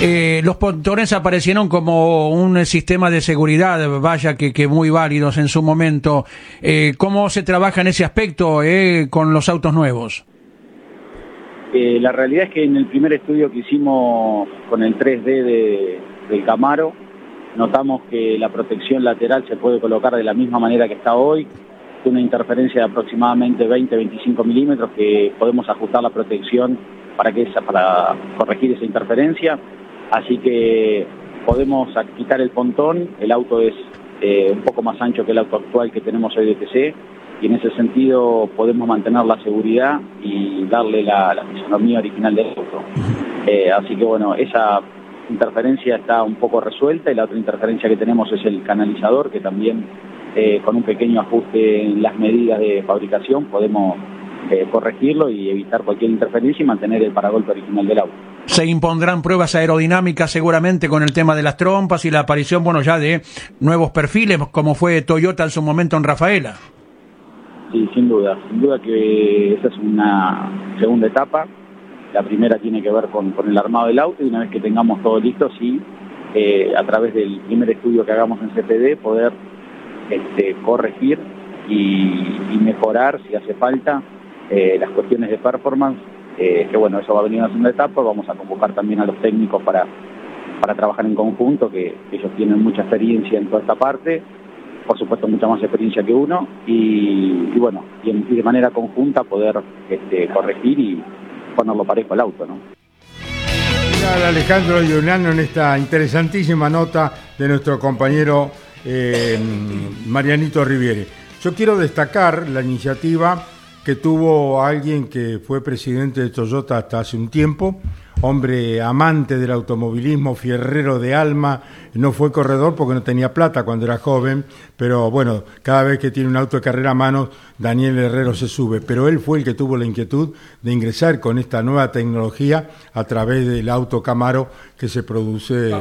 Eh, los pontones aparecieron como un sistema de seguridad, vaya que, que muy válidos en su momento. Eh, ¿Cómo se trabaja en ese aspecto eh, con los autos nuevos?
Eh, la realidad es que en el primer estudio que hicimos con el 3D de- del Camaro, notamos que la protección lateral se puede colocar de la misma manera que está hoy, una interferencia de aproximadamente 20-25 milímetros que podemos ajustar la protección para, que esa, para corregir esa interferencia. Así que podemos quitar el pontón, el auto es eh, un poco más ancho que el auto actual que tenemos hoy de TC y en ese sentido podemos mantener la seguridad y darle la, la fisonomía original del auto. Eh, así que bueno, esa interferencia está un poco resuelta y la otra interferencia que tenemos es el canalizador que también eh, con un pequeño ajuste en las medidas de fabricación podemos corregirlo y evitar cualquier interferencia y mantener el paragolpe original del auto.
Se impondrán pruebas aerodinámicas seguramente con el tema de las trompas y la aparición, bueno, ya de nuevos perfiles, como fue Toyota en su momento en Rafaela.
Sí, sin duda. Sin duda que esa es una segunda etapa. La primera tiene que ver con, con el armado del auto y una vez que tengamos todo listo, sí, eh, a través del primer estudio que hagamos en CPD, poder este, corregir y, y mejorar, si hace falta, eh, las cuestiones de performance. Eh, que bueno, eso va a venir en la segunda etapa. Vamos a convocar también a los técnicos para, para trabajar en conjunto, que ellos tienen mucha experiencia en toda esta parte por supuesto mucha más experiencia que uno y, bueno, y, de manera conjunta poder este, corregir y ponerlo parejo al auto, ¿no?
Alejandro y Juliano en esta interesantísima nota de nuestro compañero eh, Marianito Riviere. Yo quiero destacar la iniciativa que tuvo alguien que fue presidente de Toyota hasta hace un tiempo, hombre amante del automovilismo, fierrero de alma, no fue corredor porque no tenía plata cuando era joven, pero bueno, cada vez que tiene un auto de carrera a mano, Daniel Herrero se sube, pero él fue el que tuvo la inquietud de ingresar con esta nueva tecnología a través del auto Camaro que se produce...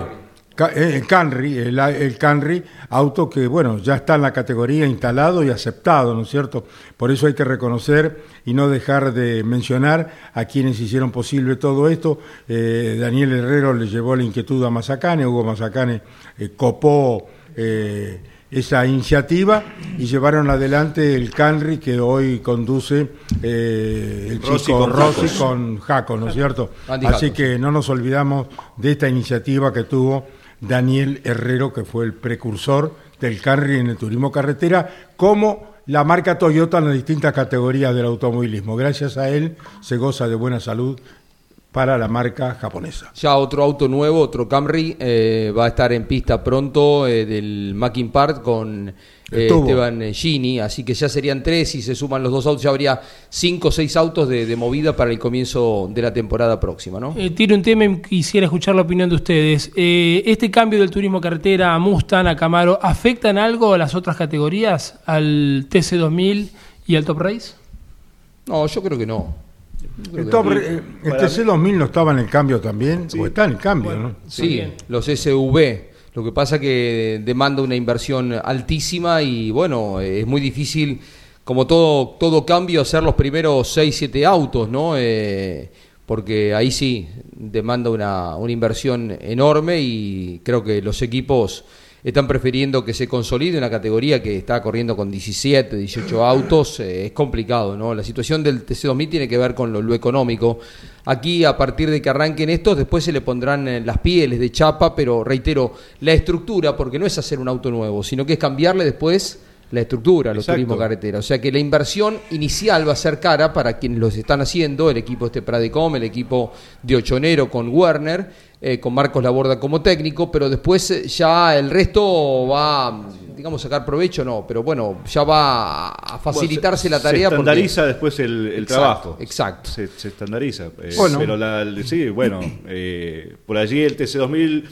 El Camry, el, el Camry, auto que, bueno, ya está en la categoría instalado y aceptado, ¿no es cierto? Por eso hay que reconocer y no dejar de mencionar a quienes hicieron posible todo esto. Eh, Daniel Herrero le llevó la inquietud a Mazacane, Hugo Mazacane eh, copó eh, esa iniciativa y llevaron adelante el Camry que hoy conduce eh, el
Rossi
chico
con
Rossi
Jacos.
con Jaco, ¿no es cierto?
Andy
Así
Jacos.
que no nos olvidamos de esta iniciativa que tuvo Daniel Herrero, que fue el precursor del Camry en el turismo carretera, como la marca Toyota en las distintas categorías del automovilismo. Gracias a él se goza de buena salud para la marca japonesa.
Ya otro auto nuevo, otro Camry, eh, va a estar en pista pronto eh, del Mackin Park con eh. Esteban Gini, así que ya serían tres y se suman los dos autos, ya habría cinco o seis autos de, de movida para el comienzo de la temporada próxima, ¿no?
Eh, tiro un tema y quisiera escuchar la opinión de ustedes. Eh, ¿Este cambio del turismo carretera a Mustang, a Camaro, afecta en algo a las otras categorías? ¿Al TC2000 y al Top Race?
No, yo creo que no. No.
eh, el TC2000 no estaba en el cambio también, o está en el cambio, ¿no?
Sí, los SUV. Lo que pasa que demanda una inversión altísima y bueno, es muy difícil, como todo, todo cambio, hacer los primeros 6, 7 autos, ¿no? Eh, porque ahí sí demanda una, una inversión enorme y creo que los equipos están prefiriendo que se consolide una categoría que está corriendo con 17, 18 autos, eh, es complicado, ¿no? La situación del TC2000 tiene que ver con lo, lo económico. Aquí, a partir de que arranquen estos, después se le pondrán eh, las pieles de chapa, pero reitero, la estructura, porque no es hacer un auto nuevo, sino que es cambiarle después la estructura los
Exacto.
turismo carretera. O sea que la inversión inicial va a ser cara para quienes los están haciendo, el equipo este Pradecom, el equipo de Ochonero con Werner, eh, con Marcos Laborda como técnico, pero después eh, ya el resto va, digamos, sacar provecho, no, pero bueno, ya va a facilitarse la tarea.
Se
porque-
estandariza después el, el
Exacto,
trabajo.
exacto.
Se, se estandariza. eh,
Bueno.
Pero la, el- sí, bueno, eh, por allí el TC2000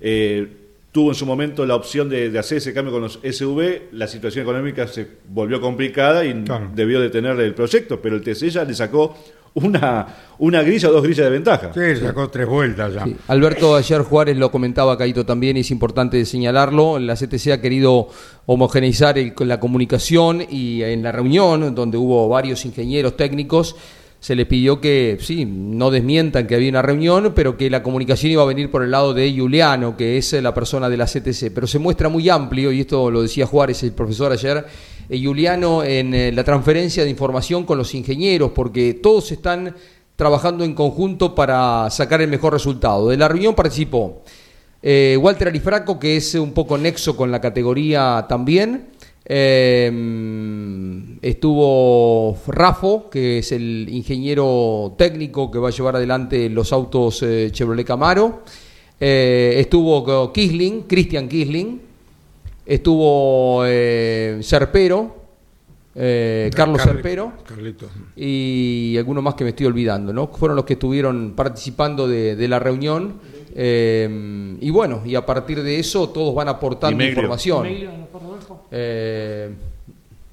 eh, tuvo en su momento la opción de, de hacer ese cambio con los SUV. La situación económica se volvió complicada y
Claro.
debió detener el proyecto, pero el TC ya le sacó una, una grilla o dos grillas de ventaja.
Sí, sacó tres vueltas ya.
Sí. Alberto, ayer Juárez lo comentaba Caito también y es importante señalarlo. La CTC ha querido homogeneizar el- la comunicación y en la reunión, donde hubo varios ingenieros técnicos, se les pidió que, sí, no desmientan que había una reunión, pero que la comunicación iba a venir por el lado de Juliano, que es la persona de la CTC. Pero se muestra muy amplio, y esto lo decía Juárez, el profesor ayer, eh, Juliano en eh, la transferencia de información con los ingenieros, porque todos están trabajando en conjunto para sacar el mejor resultado. De la reunión participó eh, Walter Arifraco, que es un poco nexo con la categoría también. Eh, estuvo Rafo, que es el ingeniero técnico que va a llevar adelante los autos eh, Chevrolet Camaro. Eh, estuvo Kisling, Christian Kisling. Estuvo eh, Serpero, eh, Carlos
Carli-
Serpero
Carlitos.
y algunos más que me estoy olvidando, ¿no? Fueron los que estuvieron participando de, de la reunión. Eh, y bueno, y a partir de eso todos van aportando
Y
información. Eh,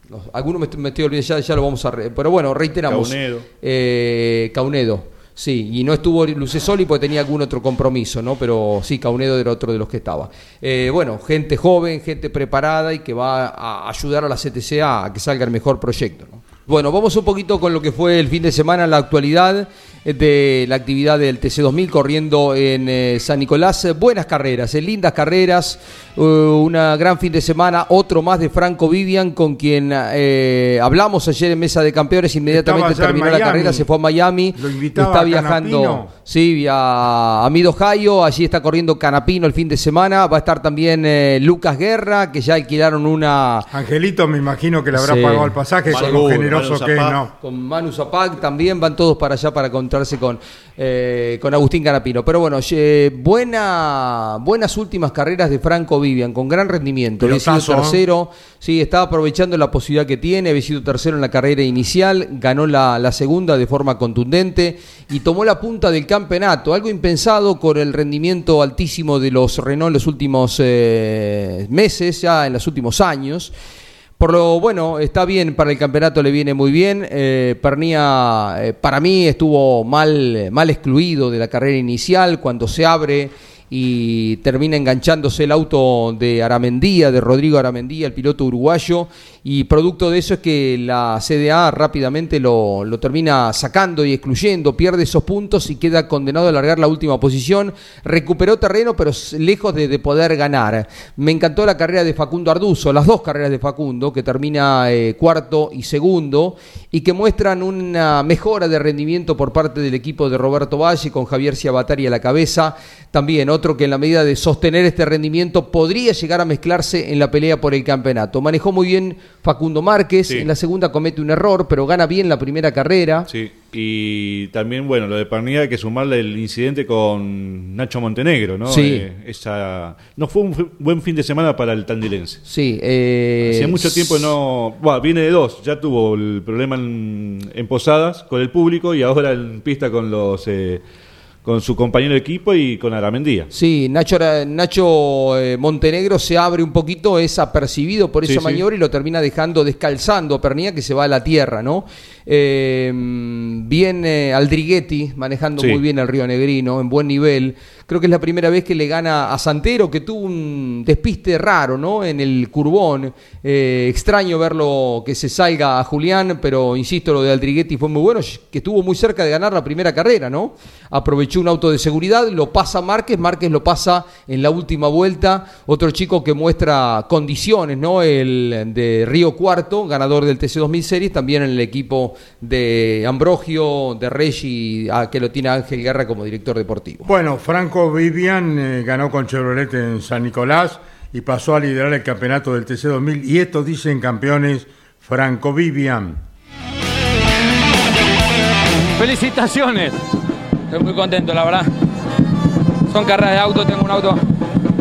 no, algunos me, estoy- me estoy olvidando, ya, ya lo vamos a... re- pero bueno, reiteramos.
Caunedo.
Eh, Caunedo. Sí, y no estuvo Lucesoli porque tenía algún otro compromiso, ¿no? Pero sí, Caunedo era otro de los que estaba. Eh, bueno, gente joven, gente preparada y que va a ayudar a la CTC a que salga el mejor proyecto, ¿no? Bueno, vamos un poquito con lo que fue el fin de semana, la actualidad de la actividad del TC2000 corriendo en eh, San Nicolás. Buenas carreras, eh, lindas carreras, eh, una gran fin de semana, otro más de Franco Vivian con quien eh, hablamos ayer en Mesa de Campeones, inmediatamente terminó la carrera, se fue a Miami,
Lo
está
a
viajando,
Canapino.
sí, via- a Mid Ohio, allí está corriendo Canapino el fin de semana, va a estar también eh, Lucas Guerra, que ya alquilaron una...
Angelito, me imagino que le habrá
Sí.
pagado el pasaje, con lo generoso
Manu
que. ¿no?
con Manu Zapac también, van todos para allá para encontrarse con, eh, con Agustín Canapino. Pero bueno, eh, buena, buenas últimas carreras de Franco Vivian, con gran rendimiento. Había sido
¿eh?
tercero, sí, estaba aprovechando la posibilidad que tiene, había sido tercero en la carrera inicial, ganó la, la segunda de forma contundente y tomó la punta del campeonato, algo impensado con el rendimiento altísimo de los Renault en los últimos eh, meses, ya en los últimos años. Por lo bueno, está bien para el campeonato, le viene muy bien. Eh, Pernía, eh, para mí, estuvo mal, mal excluido de la carrera inicial cuando se abre y termina enganchándose el auto de Aramendía, de Rodrigo Aramendía, el piloto uruguayo, y producto de eso es que la CDA rápidamente lo, lo termina sacando y excluyendo, pierde esos puntos y queda condenado a alargar la última posición. Recuperó terreno, pero lejos de, de poder ganar. Me encantó la carrera de Facundo Arduzo, las dos carreras de Facundo, que termina eh, cuarto y segundo, y que muestran una mejora de rendimiento por parte del equipo de Roberto Valle, con Javier Ciabatari a la cabeza. También otro que en la medida de sostener este rendimiento podría llegar a mezclarse en la pelea por el campeonato. Manejó muy bien Facundo Márquez,
Sí.
en la segunda comete un error, pero gana bien la primera carrera.
Sí, y también, bueno, lo de Pernilla hay que sumarle el incidente con Nacho Montenegro, ¿no?
Sí.
Eh, esa, no fue un buen fin de semana para el tandilense.
Sí, eh,
Hacía mucho tiempo no. Bueno, viene de dos. Ya tuvo el problema en, en Posadas con el público y ahora en pista con los eh, con su compañero de equipo y con Aramendía.
Sí, Nacho, Nacho eh, Montenegro se abre un poquito, es apercibido por esa
sí.
maniobra y lo termina dejando descalzando a Pernilla que se va a la tierra, ¿no? Eh, bien Aldriguetti manejando
Sí.
muy bien el Río Negrino, en buen nivel. Creo que es la primera vez que le gana a Santero, que tuvo un despiste raro, ¿no? En el curbón. Eh, extraño verlo que se salga a Julián, pero insisto, lo de Aldriguetti fue muy bueno, que estuvo muy cerca de ganar la primera carrera, ¿no? Aprovechó un auto de seguridad, lo pasa Márquez, Márquez lo pasa en la última vuelta. Otro chico que muestra condiciones, ¿no? El de Río Cuarto, ganador del TC2000 Series, también en el equipo de Ambrogio, de Reggi, ah, que lo tiene Ángel Guerra como director deportivo.
Bueno, Franco Vivian eh, ganó con Chevrolet en San Nicolás y pasó a liderar el campeonato del TC2000 y estos dicen campeones Franco Vivian.
Felicitaciones. Estoy muy contento, la verdad. Son carreras de auto, tengo un auto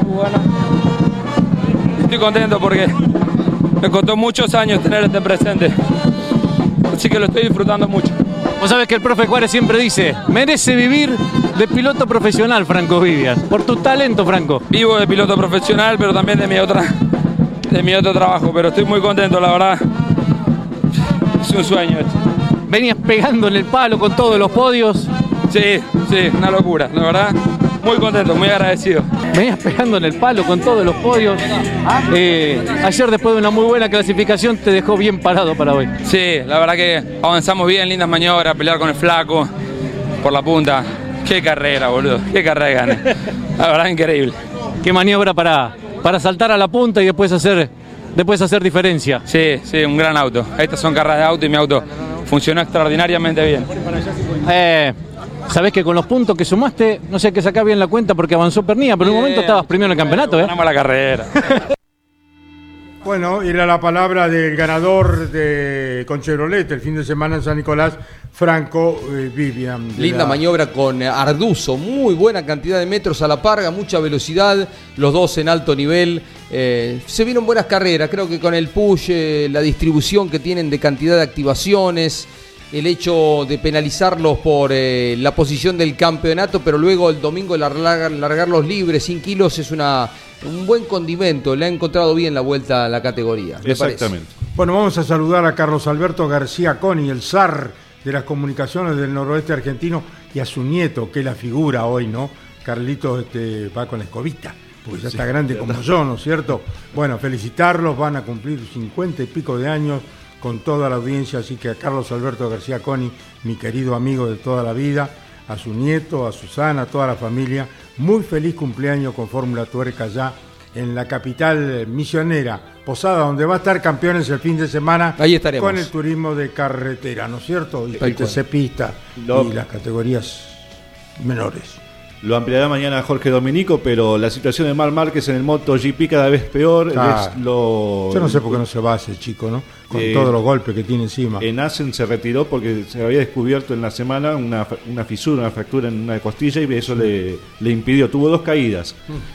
muy bueno. Estoy contento porque me costó muchos años tener este presente. Así que lo estoy disfrutando mucho.
Vos sabés que el profe Juárez siempre dice, merece vivir de piloto profesional, Franco Vivian. Por tu talento, Franco.
Vivo de piloto profesional, pero también de mi otra de mi otro trabajo, pero estoy muy contento, la verdad. Es un sueño esto.
venías pegando en el palo con todos los podios.
Sí, sí, una locura, la verdad. Muy contento, muy agradecido.
Venías pegando en el palo con todos los podios. Eh, ayer después de una muy buena clasificación te dejó bien parado para hoy.
Sí, la verdad que avanzamos bien, lindas maniobras, pelear con el flaco por la punta. Qué carrera, boludo, qué carrera gané. La verdad increíble.
Qué maniobra para, para saltar a la punta y después hacer, después hacer diferencia.
Sí, sí, un gran auto. Estas son carreras de auto y mi auto funcionó extraordinariamente bien.
Eh, Sabés que con los puntos que sumaste, no sé que sacar bien la cuenta porque avanzó Pernilla, pero en un momento estabas primero en el campeonato, ¿eh?
Ganamos la carrera.
Bueno, era la palabra del ganador de con Chevrolet el fin de semana en San Nicolás, Franco eh, Vivian.
Linda
la-
maniobra con eh, Arduzo, muy buena cantidad de metros a la parga, mucha velocidad, los dos en alto nivel. eh, se vieron buenas carreras, creo que con el push, eh, la distribución que tienen de cantidad de activaciones, el hecho de penalizarlos por eh, la posición del campeonato, pero luego el domingo largar, largarlos libres, sin kilos, es una, un buen condimento. Le ha encontrado bien la vuelta a la categoría. me parece.
Bueno, vamos a saludar a Carlos Alberto García Coni, el zar de las comunicaciones del noroeste argentino, y a su nieto, que es la figura hoy, ¿no? Carlitos este, va con la escobita, porque ya
Sí,
está grande como yo, ¿no es cierto? Bueno, felicitarlos, van a cumplir cincuenta y pico de años con toda la audiencia, así que a Carlos Alberto García Coni, mi querido amigo de toda la vida, a su nieto, a Susana, a toda la familia, muy feliz cumpleaños con Fórmula Tuerca ya en la capital misionera, Posada, donde va a estar campeones el fin de semana
Ahí estaremos.
con el turismo de carretera, ¿no es cierto? Y el TC Pista y las categorías menores.
Lo ampliará mañana Jorge Dominico, pero la situación de Mar Márquez en el MotoGP cada vez peor. Lo-
Yo no sé por qué no se va ese chico, ¿no? Con
Eh,
todos los golpes que tiene encima.
En Asen se retiró porque se había descubierto en la semana una, una fisura, una fractura en una costilla y eso le, le impidió. Tuvo dos caídas,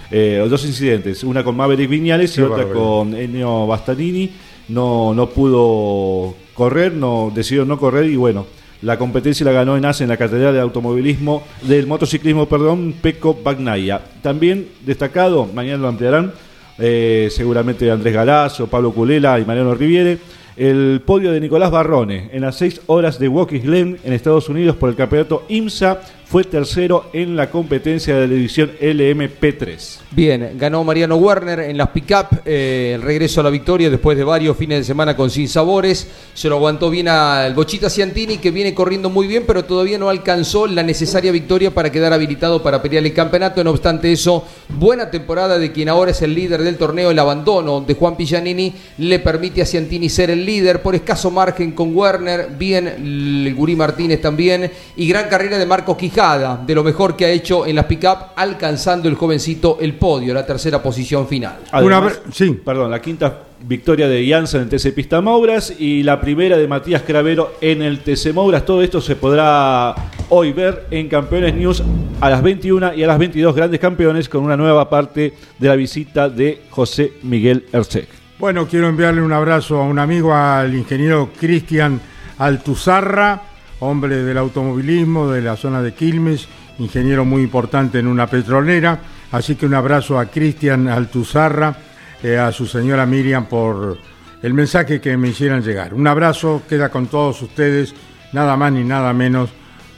eh, dos incidentes, una con Maverick Viñales y otra
barbaridad.
con Ennio Bastanini. No, no pudo correr, no decidió no correr y bueno, la competencia la ganó en Asen en la catedral de automovilismo, del motociclismo, perdón, Pecco Bagnaia. También destacado, mañana lo ampliarán, eh, seguramente Andrés Galazo, Pablo Culela y Mariano Riviere. El podio de Nicolás Barrone en las 6 horas de Watkins Glen en Estados Unidos por el campeonato IMSA fue tercero en la competencia de la división LMP3.
Bien, ganó Mariano Werner en las pick-up, eh, el regreso a la victoria después de varios fines de semana con sin sabores. Se lo aguantó bien al Bochita Ciantini, que viene corriendo muy bien, pero todavía no alcanzó la necesaria victoria para quedar habilitado para pelear el campeonato. No obstante eso, buena temporada de quien ahora es el líder del torneo. El abandono de Juan Pillanini le permite a Ciantini ser el líder por escaso margen con Werner, bien el Gurí Martínez también, y gran carrera de Marcos De lo mejor que ha hecho en las pick-up, alcanzando el jovencito el podio, la tercera posición final.
Además, Perdón, la quinta victoria de Janssen en el TC Pista Mouras y la primera de Matías Cravero en el TC Mouras. Todo esto se podrá hoy ver en Campeones News a las 21 y a las 22 grandes campeones con una nueva parte de la visita de José Miguel Erceg.
Bueno, quiero enviarle un abrazo a un amigo, al ingeniero Cristian Altuzarra, hombre del automovilismo de la zona de Quilmes, ingeniero muy importante en una petrolera. Así que un abrazo a Cristian Altuzarra, eh, a su señora Miriam por el mensaje que me hicieran llegar. Un abrazo, queda con todos ustedes, nada más ni nada menos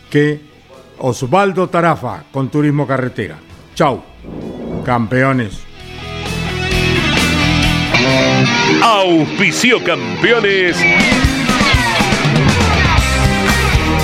que Osvaldo Tarafa con Turismo Carretera. Chau, campeones.
Auspicio campeones.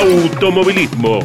Automovilismo